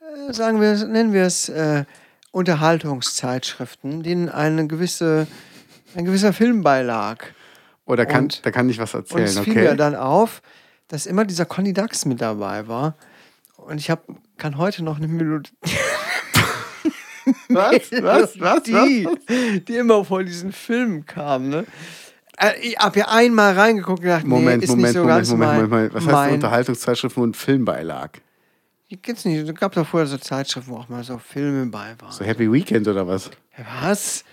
C: äh, sagen wir, es- nennen wir es äh, Unterhaltungszeitschriften, denen eine gewisse, ein gewisser Film beilag.
B: Oder kann,
C: und-
B: da kann ich was
C: Und
B: erzählen,
C: es fiel mir
B: okay?
C: dann auf, dass immer dieser Conny Dax mit dabei war. Und ich hab, kann heute noch eine Melodie.
B: Was? Was? Was?
C: Die, die immer vor diesen Filmen kam, ne? Äh, Ich habe ja einmal reingeguckt und gedacht,
B: Moment,
C: nee, ist
B: Moment,
C: nicht so
B: Moment,
C: ganz
B: Moment, Moment, Moment. Was heißt. Unterhaltungszeitschriften und Filmbeilag?
C: Die gibt's nicht. Es gab doch vorher so Zeitschriften, wo auch mal so Filme bei waren.
B: So Happy Weekend oder was?
C: Was?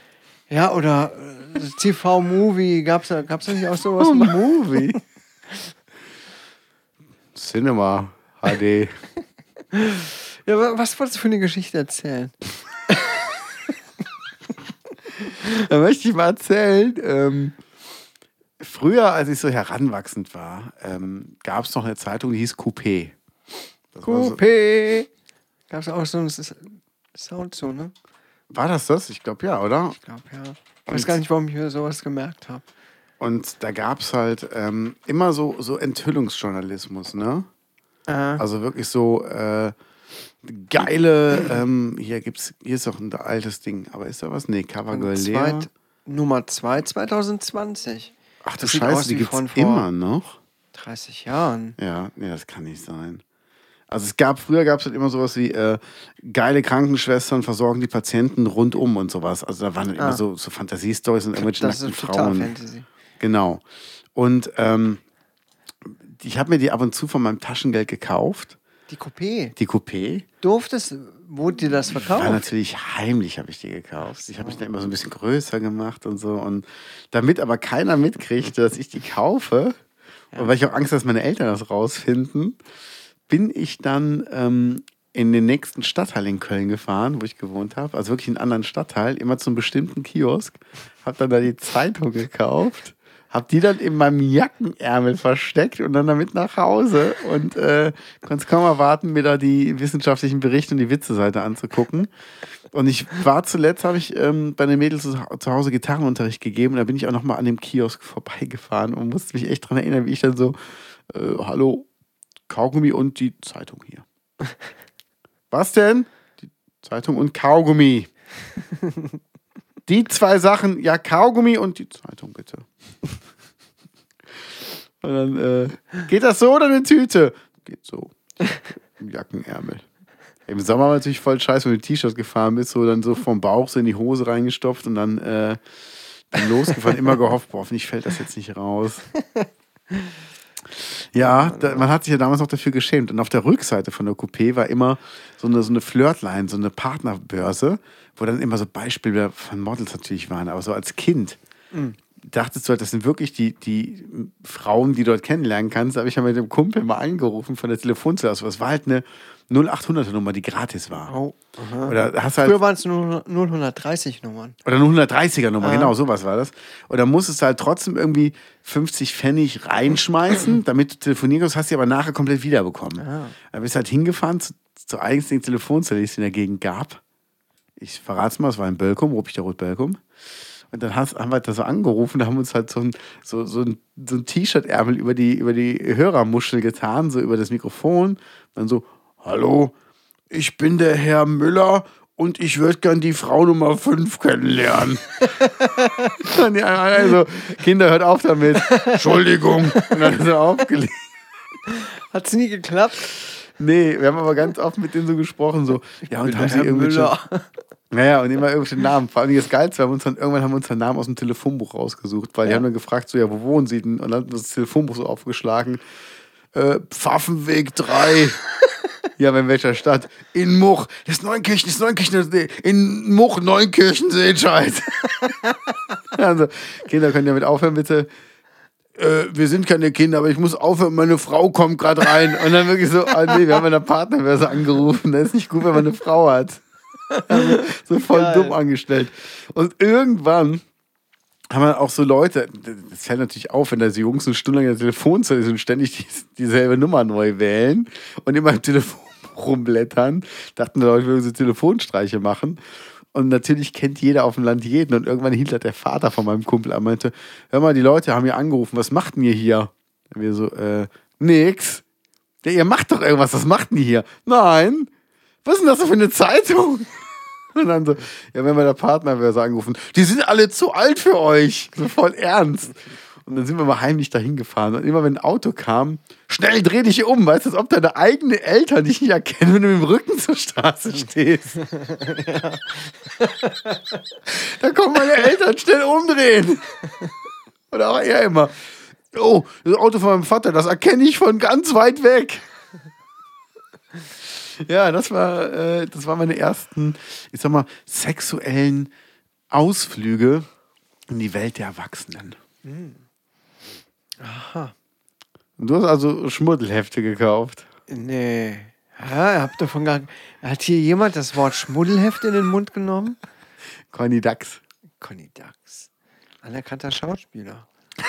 C: Ja, oder äh, TV-Movie, gab's da, gab's da nicht auch sowas?
B: Oh? Movie. Cinema HD.
C: Ja, wa- was wolltest du für eine Geschichte erzählen?
B: Da möchte ich mal erzählen. Ähm, früher, als ich so heranwachsend war, ähm, gab es noch eine Zeitung, die hieß Coupé. Das war, so,
C: Coupé. Gab's auch so einen S- Sound so, ne?
B: War das das? Ich glaube ja, oder?
C: Ich glaube, ja. Ich weiß gar nicht, warum ich mir sowas gemerkt habe.
B: Und da gab es halt ähm, immer so, so Enthüllungsjournalismus, ne?
C: Äh,
B: Also wirklich so äh, geile, ähm, hier gibt's, hier ist doch ein altes Ding, aber ist da was? Nee, Cover Girl Lea.
C: Nummer 2 2020.
B: Ach du
C: das
B: Scheiße, die gibt's immer noch.
C: 30 Jahren.
B: Ja, nee, das kann nicht sein. Also es gab, früher gab es halt immer sowas wie äh, geile Krankenschwestern versorgen die Patienten rundum und sowas. Also da waren dann
C: Ah.
B: immer so, so Fantasiestories und irgendwelche
C: Das
B: nackten Frauen.
C: Fantasy.
B: Genau. Und ähm, ich habe mir die ab und zu von meinem Taschengeld gekauft,
C: Die Coupé.
B: die Coupé.
C: Durftest, wurde dir das
B: War
C: verkauft?
B: natürlich heimlich, habe ich die gekauft. Ich habe mich dann immer so ein bisschen größer gemacht und so. Und damit aber keiner mitkriegt, dass ich die kaufe, und weil ich auch Angst, dass meine Eltern das rausfinden, bin ich dann ähm, in den nächsten Stadtteil in Köln gefahren, wo ich gewohnt habe. Also wirklich in einen anderen Stadtteil, immer zum bestimmten Kiosk. Habe dann da die Zeitung gekauft. Hab die dann in meinem Jackenärmel versteckt und dann damit nach Hause und äh, konnte es kaum erwarten, mir da die wissenschaftlichen Berichte und die Witze-Seite anzugucken. Und ich war zuletzt, habe ich ähm, bei den Mädels zu, zu Hause Gitarrenunterricht gegeben und da bin ich auch nochmal an dem Kiosk vorbeigefahren und musste mich echt dran erinnern, wie ich dann so, äh, hallo, Kaugummi und die Zeitung hier. Was denn? Die Zeitung und Kaugummi. Die zwei Sachen, ja, Kaugummi und die Zeitung bitte. Und dann, äh, geht das so oder eine Tüte? Geht so. Im Jackenärmel. Im Sommer war natürlich voll scheiße, wenn du T-Shirt gefahren bist, so dann so vom Bauch so in die Hose reingestopft und dann, äh, dann losgefahren, immer gehofft, boah, hoffentlich fällt das jetzt nicht raus. Ja, da, man hat sich ja damals noch dafür geschämt. Und auf der Rückseite von der Coupé war immer so eine, so eine Flirtline, so eine Partnerbörse, wo dann immer so Beispiele von Models natürlich waren. Aber so als Kind dachtest du halt, das sind wirklich die, die Frauen, die du dort kennenlernen kannst. Da habe ich ja mit dem Kumpel mal angerufen von der Telefonzelle aus. Das war halt eine 0800er Nummer, die gratis war.
C: Oh, aha.
B: Oder hast halt
C: Früher waren es nur 030 Nummern.
B: oder eine 130er Nummer, genau, sowas war das. Und dann musstest du halt trotzdem irgendwie 50 Pfennig reinschmeißen, damit du telefonieren kannst, hast sie aber nachher komplett wiederbekommen.
C: Ah.
B: Dann bist du halt hingefahren zu, zur eigentlichen Telefonzelle, die es in der Gegend gab. Ich verrate es mal, es war in Bölkum, Ruppichter Rot Bölkum. Und dann haben wir da so angerufen, da haben wir uns halt so ein, so, so ein, so ein T-Shirt-Ärmel über die, über die Hörermuschel getan, so über das Mikrofon. Dann so, hallo, ich bin der Herr Müller und ich würde gern die Frau Nummer 5 kennenlernen. also, Kinder, hört auf damit. Entschuldigung. Und dann ist er aufgelegt.
C: Hat es nie geklappt?
B: Nee, wir haben aber ganz oft mit denen so gesprochen, so, ja, und haben sie irgendwelche. Naja, und immer irgendwelche Namen. Vor allem das Geilste, wir haben uns dann, irgendwann haben wir uns den Namen aus dem Telefonbuch rausgesucht, weil die haben dann gefragt, so, ja, wo wohnen sie denn? Und dann haben wir das Telefonbuch so aufgeschlagen. Äh, Pfaffenweg 3. ja, aber in welcher Stadt? In Much. Das ist Neunkirchen, das ist Neunkirchen. das ist- In Much, Neunkirchen, Seescheid. also, Kinder, könnt ihr damit aufhören, bitte? Äh, wir sind keine Kinder, aber ich muss aufhören, meine Frau kommt gerade rein. Und dann wirklich so, ah nee, wir haben eine Partnerbörse angerufen. Das ist nicht gut, wenn man eine Frau hat. Also, so voll
C: Geil.
B: dumm angestellt. Und irgendwann haben wir auch so Leute, das fällt natürlich auf, wenn da so Jungs eine Stunde lang in der Telefonzelle sind und ständig die, dieselbe Nummer neu wählen und immer im Telefon rumblättern. Dachten die Leute, wir würden so Telefonstreiche machen. Und natürlich kennt jeder auf dem Land jeden. Und irgendwann hielt der Vater von meinem Kumpel an meinte, hör mal, die Leute haben hier angerufen, was macht denn ihr hier? Und wir so, äh, nix. Ja, ihr macht doch irgendwas, was macht denn ihr hier? Nein. Was ist denn das für eine Zeitung? Und dann so, ja, wenn wir der Partnerbörse angerufen, die sind alle zu alt für euch. So voll ernst. Und dann sind wir mal heimlich dahin gefahren. Und immer wenn ein Auto kam, schnell dreh dich um, weißt du, als ob deine eigenen Eltern dich nicht erkennen, wenn du mit dem Rücken zur Straße stehst. da kommen meine Eltern schnell umdrehen. Und auch er immer, oh, das Auto von meinem Vater, das erkenne ich von ganz weit weg. Ja, das war, äh, das waren meine ersten, ich sag mal, sexuellen Ausflüge in die Welt der Erwachsenen.
C: Aha.
B: Und du hast also Schmuddelhefte gekauft.
C: Nee. Ja, habt davon gar Hat hier jemand das Wort Schmuddelheft in den Mund genommen?
B: Conny Dax.
C: Conny Dax. Anerkannter Schauspieler.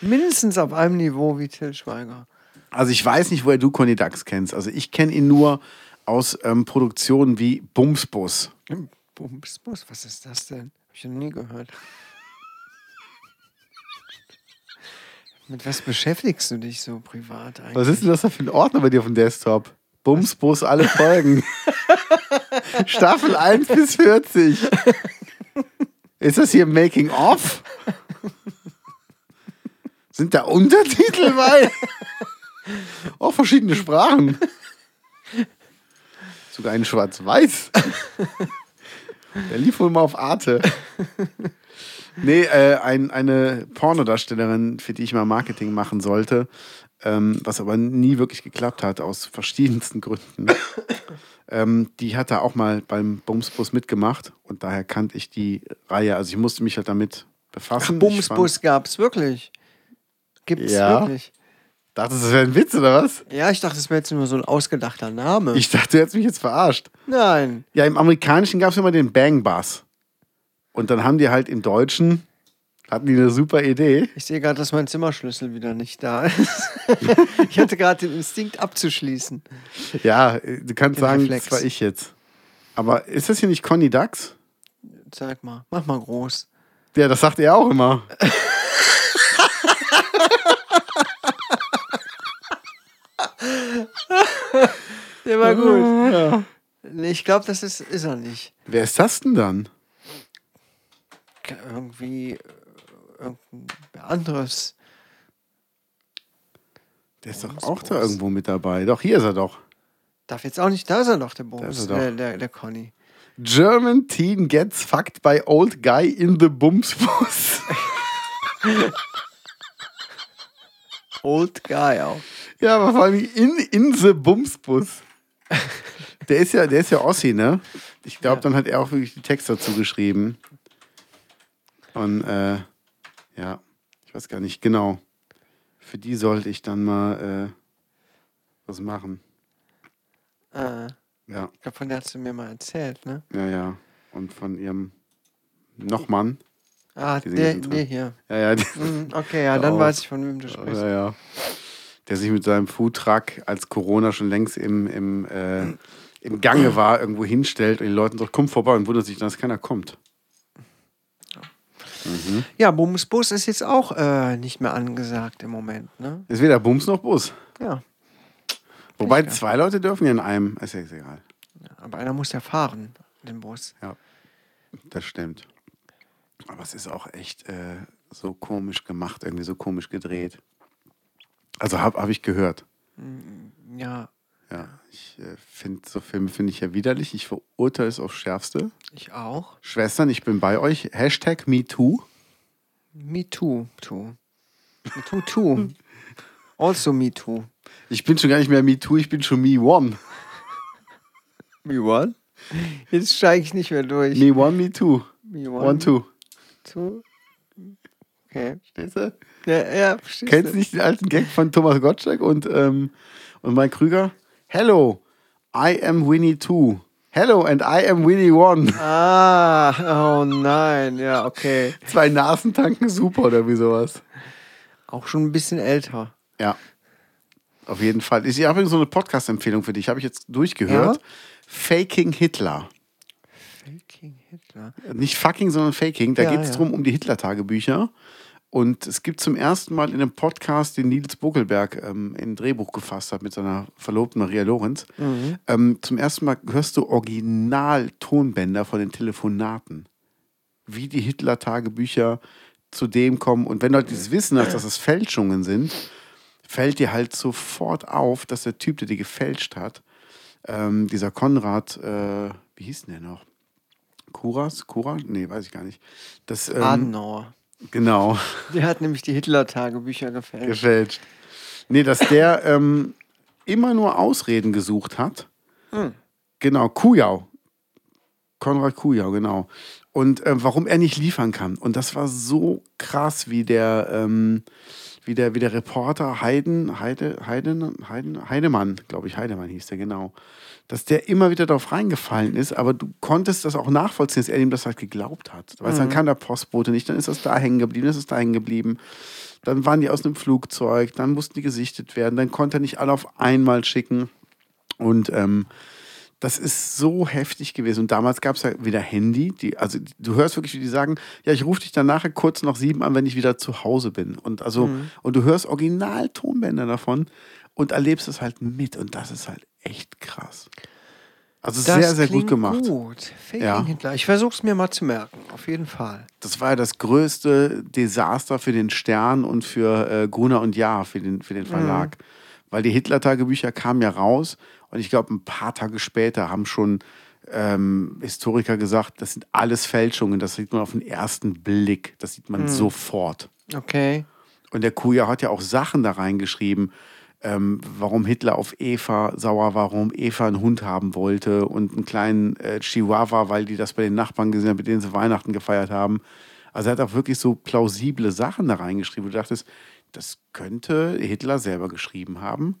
C: Mindestens auf einem Niveau wie Till Schweiger.
B: Also ich weiß nicht, woher du Conny Dax kennst. Also ich kenne ihn nur aus ähm, Produktionen wie Bumsbus.
C: Bumsbus, was ist das denn? Hab ich noch nie gehört. Mit was beschäftigst du dich so privat eigentlich?
B: Was ist denn das da für ein Ordner bei dir auf dem Desktop? Bumsbus, alle Folgen. Staffel 1 bis 40. Ist das hier Making of? Sind da Untertitel bei? Auch verschiedene Sprachen. Sogar ein Schwarz-Weiß. Der lief wohl mal auf Arte. Nee, äh, ein, eine Pornodarstellerin, für die ich mal Marketing machen sollte, ähm, was aber nie wirklich geklappt hat, aus verschiedensten Gründen. ähm, die hat da auch mal beim Bumsbus mitgemacht und daher kannte ich die Reihe. Also ich musste mich halt damit befassen. Ich
C: Bumsbus gab's wirklich. Gibt's
B: Ja.
C: wirklich.
B: Dachtest du, das wäre ein Witz oder was?
C: Ja, ich dachte, das wäre jetzt nur so ein ausgedachter Name.
B: Ich dachte, du hättest mich jetzt verarscht.
C: Nein.
B: Ja, im Amerikanischen gab es immer den Bang Bus. Und dann haben die halt im Deutschen, hatten die eine super Idee.
C: Ich sehe gerade, dass mein Zimmerschlüssel wieder nicht da ist. ich hatte gerade den Instinkt abzuschließen.
B: Ja, du kannst
C: Den
B: sagen,
C: Reflex.
B: das war ich jetzt. Aber ist das hier nicht Conny Dax?
C: Zeig mal, mach mal groß.
B: Ja, das sagt er auch immer.
C: Der war gut.
B: Ja.
C: Nee, ich glaube, das ist, ist er nicht.
B: Wer ist das denn dann?
C: Irgendwie äh, irgendein anderes.
B: Der ist doch
C: Bums,
B: auch da
C: Bums.
B: irgendwo mit dabei. Doch, hier ist er doch.
C: Darf jetzt auch nicht, da ist er doch, der
B: ist
C: Bums,
B: er doch.
C: der, der, der Conny.
B: German teen gets fucked by old guy in the Bumsbus.
C: Old Guy auch.
B: Ja, aber vor allem in, in the Bumsbus. Der ist ja, der ist ja Ossi, ne? Ich glaube,
C: Ja.
B: dann hat er auch wirklich die Texte dazu geschrieben. Und äh, ja, ich weiß gar nicht genau. Für die sollte ich dann mal äh, was machen.
C: Äh,
B: Ja,
C: ich glaube, von der hast du mir mal erzählt, ne?
B: ja, ja. Und von ihrem Nochmann.
C: Ah, der, der hier.
B: Ja, ja, die,
C: Hm, Okay, ja, dann
B: auf.
C: weiß ich, von wem du sprichst.
B: ja, ja. Der sich mit seinem Foodtruck, als Corona schon längst im, im, äh, im Gange war, irgendwo hinstellt und den Leuten sagt, komm vorbei und wundert sich, dass keiner kommt.
C: Ja, Bumsbus ist jetzt auch äh, nicht mehr angesagt im Moment, ne?
B: Ist weder Bums noch Bus.
C: Ja.
B: Wobei zwei Leute dürfen ja in einem. Ist ja egal.
C: Aber einer muss ja fahren, den Bus.
B: Ja, das stimmt. Aber es ist auch echt äh, so komisch gemacht, irgendwie so komisch gedreht. Also habe hab ich gehört.
C: Ja,
B: Ja, ich äh, finde so Filme finde ich ja widerlich. Ich verurteile es aufs Schärfste.
C: ich auch.
B: Schwestern, ich bin bei euch. Hashtag MeToo.
C: Me too, too. Me too, too. also me too.
B: Ich bin schon gar nicht mehr MeToo, ich bin schon Me One.
C: Me what? Jetzt steige ich nicht mehr durch.
B: Me One, Me Two.
C: Me
B: One, Two.
C: two. Okay.
B: Verstehst du?
C: Ja, ja, verstehst
B: Kennst du nicht den alten Gag von Thomas Gottschalk und, ähm, und Mike Krüger? Hello, I am Winnie Two. Hello and I am Winnie One.
C: Ah, oh nein, ja, okay.
B: Zwei Nasen tanken super oder wie sowas.
C: Auch schon ein bisschen älter.
B: Ja. Auf jeden Fall. Ich habe so eine Podcast-Empfehlung für dich. Habe ich jetzt durchgehört.
C: Ja?
B: Faking Hitler.
C: Faking Hitler.
B: Nicht fucking, sondern faking. Da
C: Ja,
B: geht es
C: ja.
B: drum um die Hitler-Tagebücher. Und es gibt zum ersten Mal in einem Podcast, den Nils Bokelberg ähm, in ein Drehbuch gefasst hat mit seiner Verlobten Maria Lorenz.
C: Mhm.
B: Ähm, zum ersten Mal hörst du Original-Tonbänder von den Telefonaten. Wie die Hitler-Tagebücher zu dem kommen. Und wenn du halt dieses Wissen hast, dass es Fälschungen sind, fällt dir halt sofort auf, dass der Typ, der die gefälscht hat, ähm, dieser Konrad, äh, wie hieß denn der noch? Kuras? Kura? Nee, weiß ich gar nicht. Das, ähm,
C: Adenauer.
B: Genau,
C: Der hat nämlich die Hitler-Tagebücher gefälscht.
B: gefälscht. Nee, dass der ähm, immer nur Ausreden gesucht hat. Genau, Kujau. Konrad Kujau, genau. Und ähm, warum er nicht liefern kann. Und das war so krass, wie der, ähm, wie der, wie der Reporter Heiden, Heide, Heiden, Heiden, Heidemann, glaube ich, Heidemann hieß der, genau. Dass der immer wieder darauf reingefallen ist, aber du konntest das auch nachvollziehen, dass er ihm das halt geglaubt hat. Weißt, dann kam der Postbote nicht, dann ist das da hängen geblieben, dann ist es da hängen geblieben. Dann waren die aus einem Flugzeug, dann mussten die gesichtet werden, dann konnte er nicht alle auf einmal schicken. Und ähm, das ist so heftig gewesen. Und damals gab es ja wieder Handy. Die, also du hörst wirklich, wie die sagen, ja, ich rufe dich dann nachher kurz nach sieben an, wenn ich wieder zu Hause bin. Und also, und du hörst Original-Tonbänder davon und erlebst es halt mit. Und das ist halt echt krass. Also
C: Das
B: sehr, sehr gut gemacht.
C: Gut. Faking
B: Ja.
C: Hitler. Ich versuche es mir mal zu merken. Auf jeden Fall.
B: Das war ja das größte Desaster für den Stern und für äh, Gruner und Jahr, für den, für den Verlag. Weil die Hitler-Tagebücher kamen ja raus und ich glaube, ein paar Tage später haben schon ähm, Historiker gesagt, das sind alles Fälschungen. Das sieht man auf den ersten Blick. Das sieht man sofort.
C: Okay.
B: Und der Kuja hat ja auch Sachen da reingeschrieben, ähm, warum Hitler auf Eva sauer war, warum Eva einen Hund haben wollte und einen kleinen äh, Chihuahua, weil die das bei den Nachbarn gesehen haben, mit denen sie Weihnachten gefeiert haben. Also er hat auch wirklich so plausible Sachen da reingeschrieben. Du dachtest, das könnte Hitler selber geschrieben haben.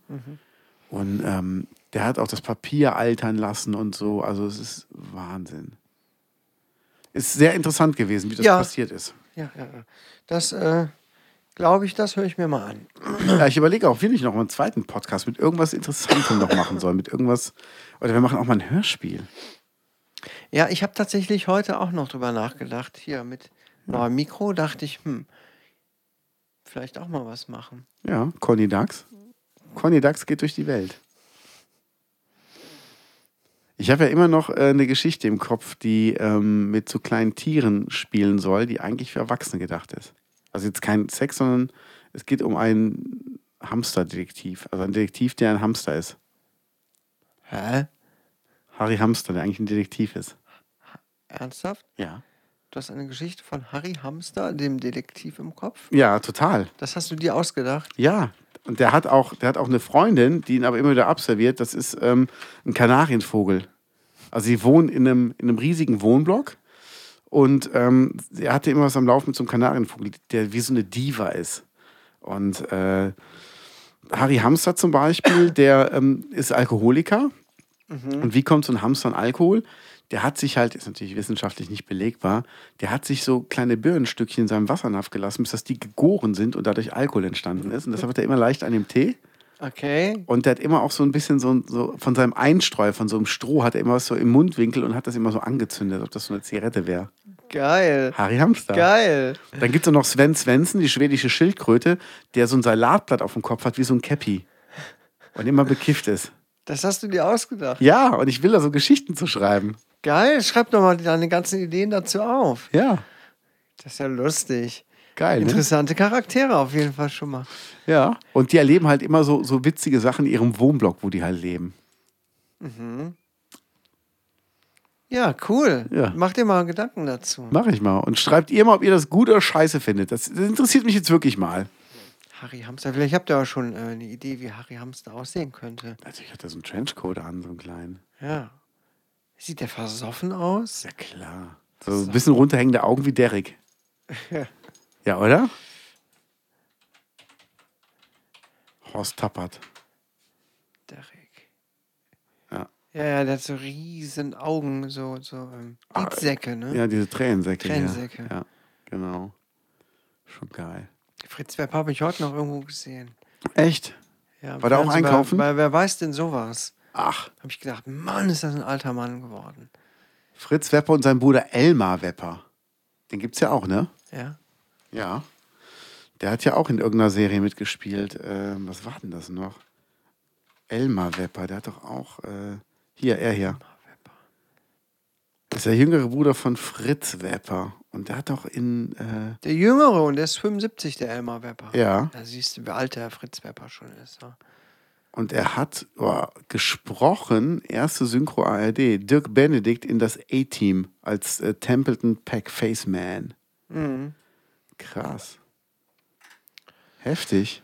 B: Und ähm, der hat auch das Papier altern lassen und so. Also es ist Wahnsinn. Ist sehr interessant gewesen, wie das
C: Ja.
B: passiert ist.
C: Ja, ja, ja. Das äh, glaube ich, das höre ich mir mal an.
B: Ja, ich überlege auch, will ich noch einen zweiten Podcast mit irgendwas Interessantem noch machen soll. Mit irgendwas. Oder wir machen auch mal ein Hörspiel.
C: Ja, ich habe tatsächlich heute auch noch drüber nachgedacht. Hier mit neuem Mikro dachte ich, hm, vielleicht auch mal was machen.
B: Ja, Conny Dax. Conny Dax geht durch die Welt. Ich habe ja immer noch äh, eine Geschichte im Kopf, die ähm, mit so kleinen Tieren spielen soll, die eigentlich für Erwachsene gedacht ist. Also jetzt kein Sex, sondern es geht um einen Hamsterdetektiv. Also ein Detektiv, der ein Hamster ist.
C: Hä?
B: Harry Hamster, der eigentlich ein Detektiv ist.
C: Ernsthaft?
B: Ja.
C: Du hast eine Geschichte von Harry Hamster, dem Detektiv im Kopf?
B: Ja, total.
C: Das hast du dir ausgedacht?
B: Ja, und der hat auch, der hat auch eine Freundin, die ihn aber immer wieder abserviert. Das ist ähm, ein Kanarienvogel. Also sie wohnen in einem, in einem riesigen Wohnblock und ähm, er hatte immer was am Laufen mit so einem Kanarienvogel, der wie so eine Diva ist. Und äh, Harry Hamster zum Beispiel, der ähm, ist Alkoholiker. Und wie kommt so ein Hamster an Alkohol? Der hat sich halt, ist natürlich wissenschaftlich nicht belegbar, der hat sich so kleine Birnenstückchen in seinem Wassernapf gelassen, bis dass die gegoren sind und dadurch Alkohol entstanden ist. Und deshalb hat er immer leicht an dem Tee.
C: Okay.
B: Und der hat immer auch so ein bisschen so, so von seinem Einstreu, von so einem Stroh, hat er immer was so im Mundwinkel und hat das immer so angezündet, als ob das so eine Zigarette wäre.
C: Geil.
B: Harry Hamster.
C: Geil.
B: Dann gibt es noch Sven Svensson, die schwedische Schildkröte, der so ein Salatblatt auf dem Kopf hat, wie so ein Cappy. Und immer bekifft ist.
C: Das hast du dir ausgedacht.
B: Ja, und ich will da so Geschichten zu schreiben.
C: Geil. Schreib doch mal deine ganzen Ideen dazu auf.
B: Ja,
C: Das ist ja lustig.
B: Geil. Ne?
C: Interessante Charaktere auf jeden Fall schon mal.
B: Ja, und die erleben halt immer so, so witzige Sachen in ihrem Wohnblock, wo die halt leben.
C: Ja, cool.
B: Ja.
C: Mach dir mal Gedanken dazu.
B: Mach ich mal. Und schreibt ihr mal, ob ihr das gut oder scheiße findet. Das, das interessiert mich jetzt wirklich mal.
C: Harry Hamster. Vielleicht habt ihr auch schon äh, eine Idee, wie Harry Hamster aussehen könnte.
B: Natürlich hat er so einen Trenchcoat an, so einen kleinen.
C: Ja. Sieht der versoffen aus?
B: Ja, klar. So ein bisschen runterhängende Augen wie Derek. Ja, oder? Horst Tappert.
C: Derek.
B: Ja.
C: Ja, ja, der hat so riesen Augen, so, so ähm,
B: Ah,
C: Liedsäcke, ne?
B: Ja, diese Tränensäcke.
C: Tränensäcke.
B: Ja, genau. Schon geil.
C: Fritz Werp habe ich heute noch irgendwo gesehen.
B: Echt?
C: Ja,
B: War der auch einkaufen?
C: Weil, weil wer weiß denn sowas?
B: Ach,
C: Habe ich gedacht, Mann, ist das ein alter Mann geworden.
B: Fritz Wepper und sein Bruder Elmar Wepper. Den gibt's ja auch, ne?
C: Ja.
B: Ja. Der hat ja auch in irgendeiner Serie mitgespielt. Ähm, was war denn das noch? Elmar Wepper, der hat doch auch. Äh, hier, er hier. Das ist der jüngere Bruder von Fritz Wepper. Und der hat doch in. Äh,
C: Der Jüngere und der ist 75, der Elmar Wepper.
B: ja.
C: Da siehst du, wie alt der Fritz Wepper schon ist. Ja.
B: Und er hat oh, gesprochen, erste Synchro ARD, Dirk Benedikt in das A-Team als äh, Templeton Pack Faceman.
C: Mhm.
B: Krass. Heftig.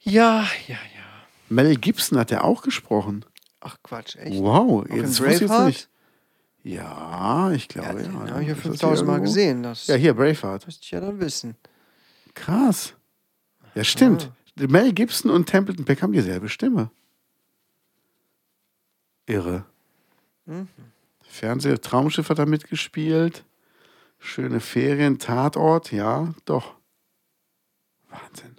C: Ja, ja, ja.
B: Mel Gibson hat er auch gesprochen.
C: Ach Quatsch, echt?
B: Wow, jetzt wusste ich nicht. Ja, ich
C: Ja,
B: glaube, ja.
C: den
B: ja.
C: habe ich ja
B: Ist das hier
C: 5000 Mal gesehen. Das
B: Ja, hier, Braveheart.
C: müsste ich ja dann wissen.
B: Krass. Ja, stimmt. Mel Gibson und Templeton Peck haben dieselbe Stimme. Irre.
C: Mhm.
B: Fernseh, Traumschiff hat er mitgespielt. Schöne Ferien, Tatort, ja, doch. Wahnsinn.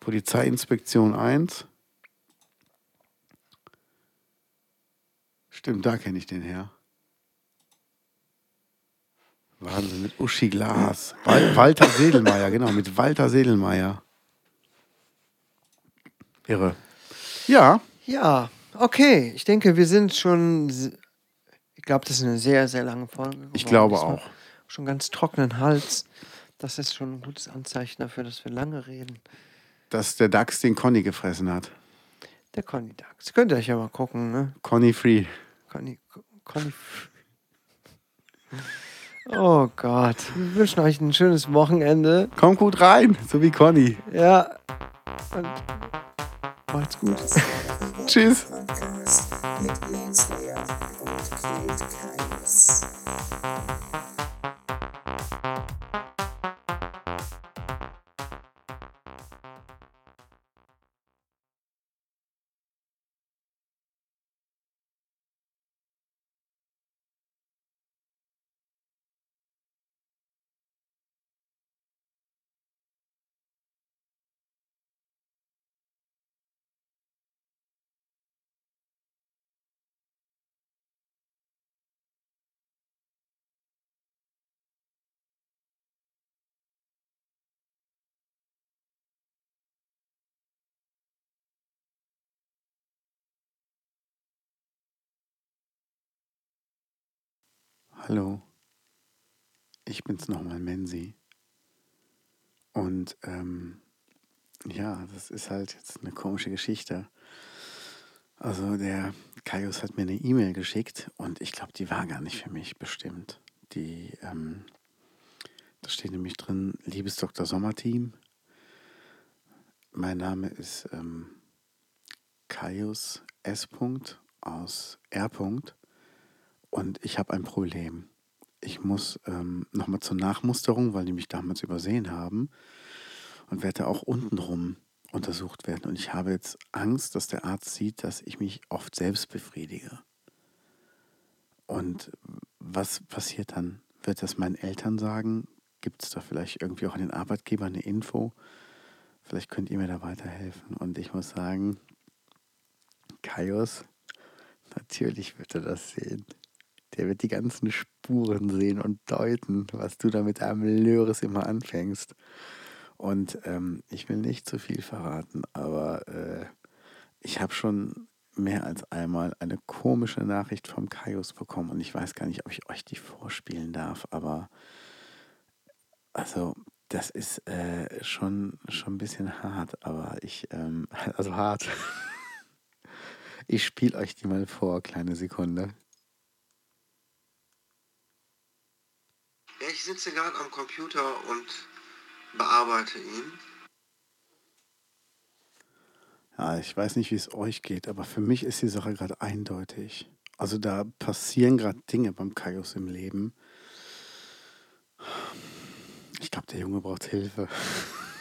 B: Polizeiinspektion 1. Stimmt, da kenne ich den her. Wahnsinn, mit Uschi Glas. Wal Walter Sedelmeier, genau, mit Walter Sedelmeier. Irre. Ja,
C: Ja, okay. Ich denke, wir sind schon. Ich glaube, das ist eine sehr, sehr lange Folge.
B: ich glaube auch.
C: Schon ganz trockenen Hals. Das ist schon ein gutes Anzeichen dafür, dass wir lange reden.
B: Dass der Dachs den Conny gefressen hat.
C: Der Conny Dax. Könnt ihr euch ja mal gucken, ne?
B: Conny Free.
C: Conny. Conny. Oh Gott. Wir wünschen euch ein schönes Wochenende.
B: Komm gut rein, so wie Conny.
C: Ja. Und macht's gut.
B: Tschüss.
A: Mit Lance Lear und Kate Kaius.
B: Hallo. Ich bin's nochmal, Menzi. Und ähm, ja, das ist halt jetzt eine komische Geschichte. Also der Kaius hat mir eine E-Mail geschickt und ich glaube, die war gar nicht für mich bestimmt. Die, ähm, da steht nämlich drin, liebes Dr. Sommerteam. Mein Name ist ähm, Kaius S. aus R. Und ich habe ein Problem. Ich muss ähm, nochmal zur Nachmusterung, weil die mich damals übersehen haben und werde auch untenrum untersucht werden. Und ich habe jetzt Angst, dass der Arzt sieht, dass ich mich oft selbst befriedige. Und was passiert dann? Wird das meinen Eltern sagen? Gibt es da vielleicht irgendwie auch an den Arbeitgeber eine Info? Vielleicht könnt ihr mir da weiterhelfen. Und ich muss sagen, Kaius, natürlich wird er das sehen. Der wird die ganzen Spuren sehen und deuten, was du da mit einem Löres immer anfängst. Und ähm, ich will nicht zu viel verraten, aber äh, ich habe schon mehr als einmal eine komische Nachricht vom Kaius bekommen und ich weiß gar nicht, ob ich euch die vorspielen darf, aber also das ist äh, schon, schon ein bisschen hart, aber ich, ähm, also hart. Ich spiele euch die mal vor, kleine Sekunde.
D: Ich sitze gerade am Computer und bearbeite ihn.
B: Ja, ich weiß nicht, wie es euch geht, aber für mich ist die Sache gerade eindeutig. Also da passieren gerade Dinge beim Kaius im Leben. Ich glaube, der Junge braucht Hilfe.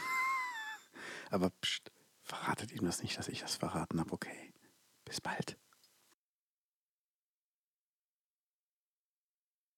B: aber pst, verratet ihm das nicht, dass ich das verraten habe, okay? Bis bald.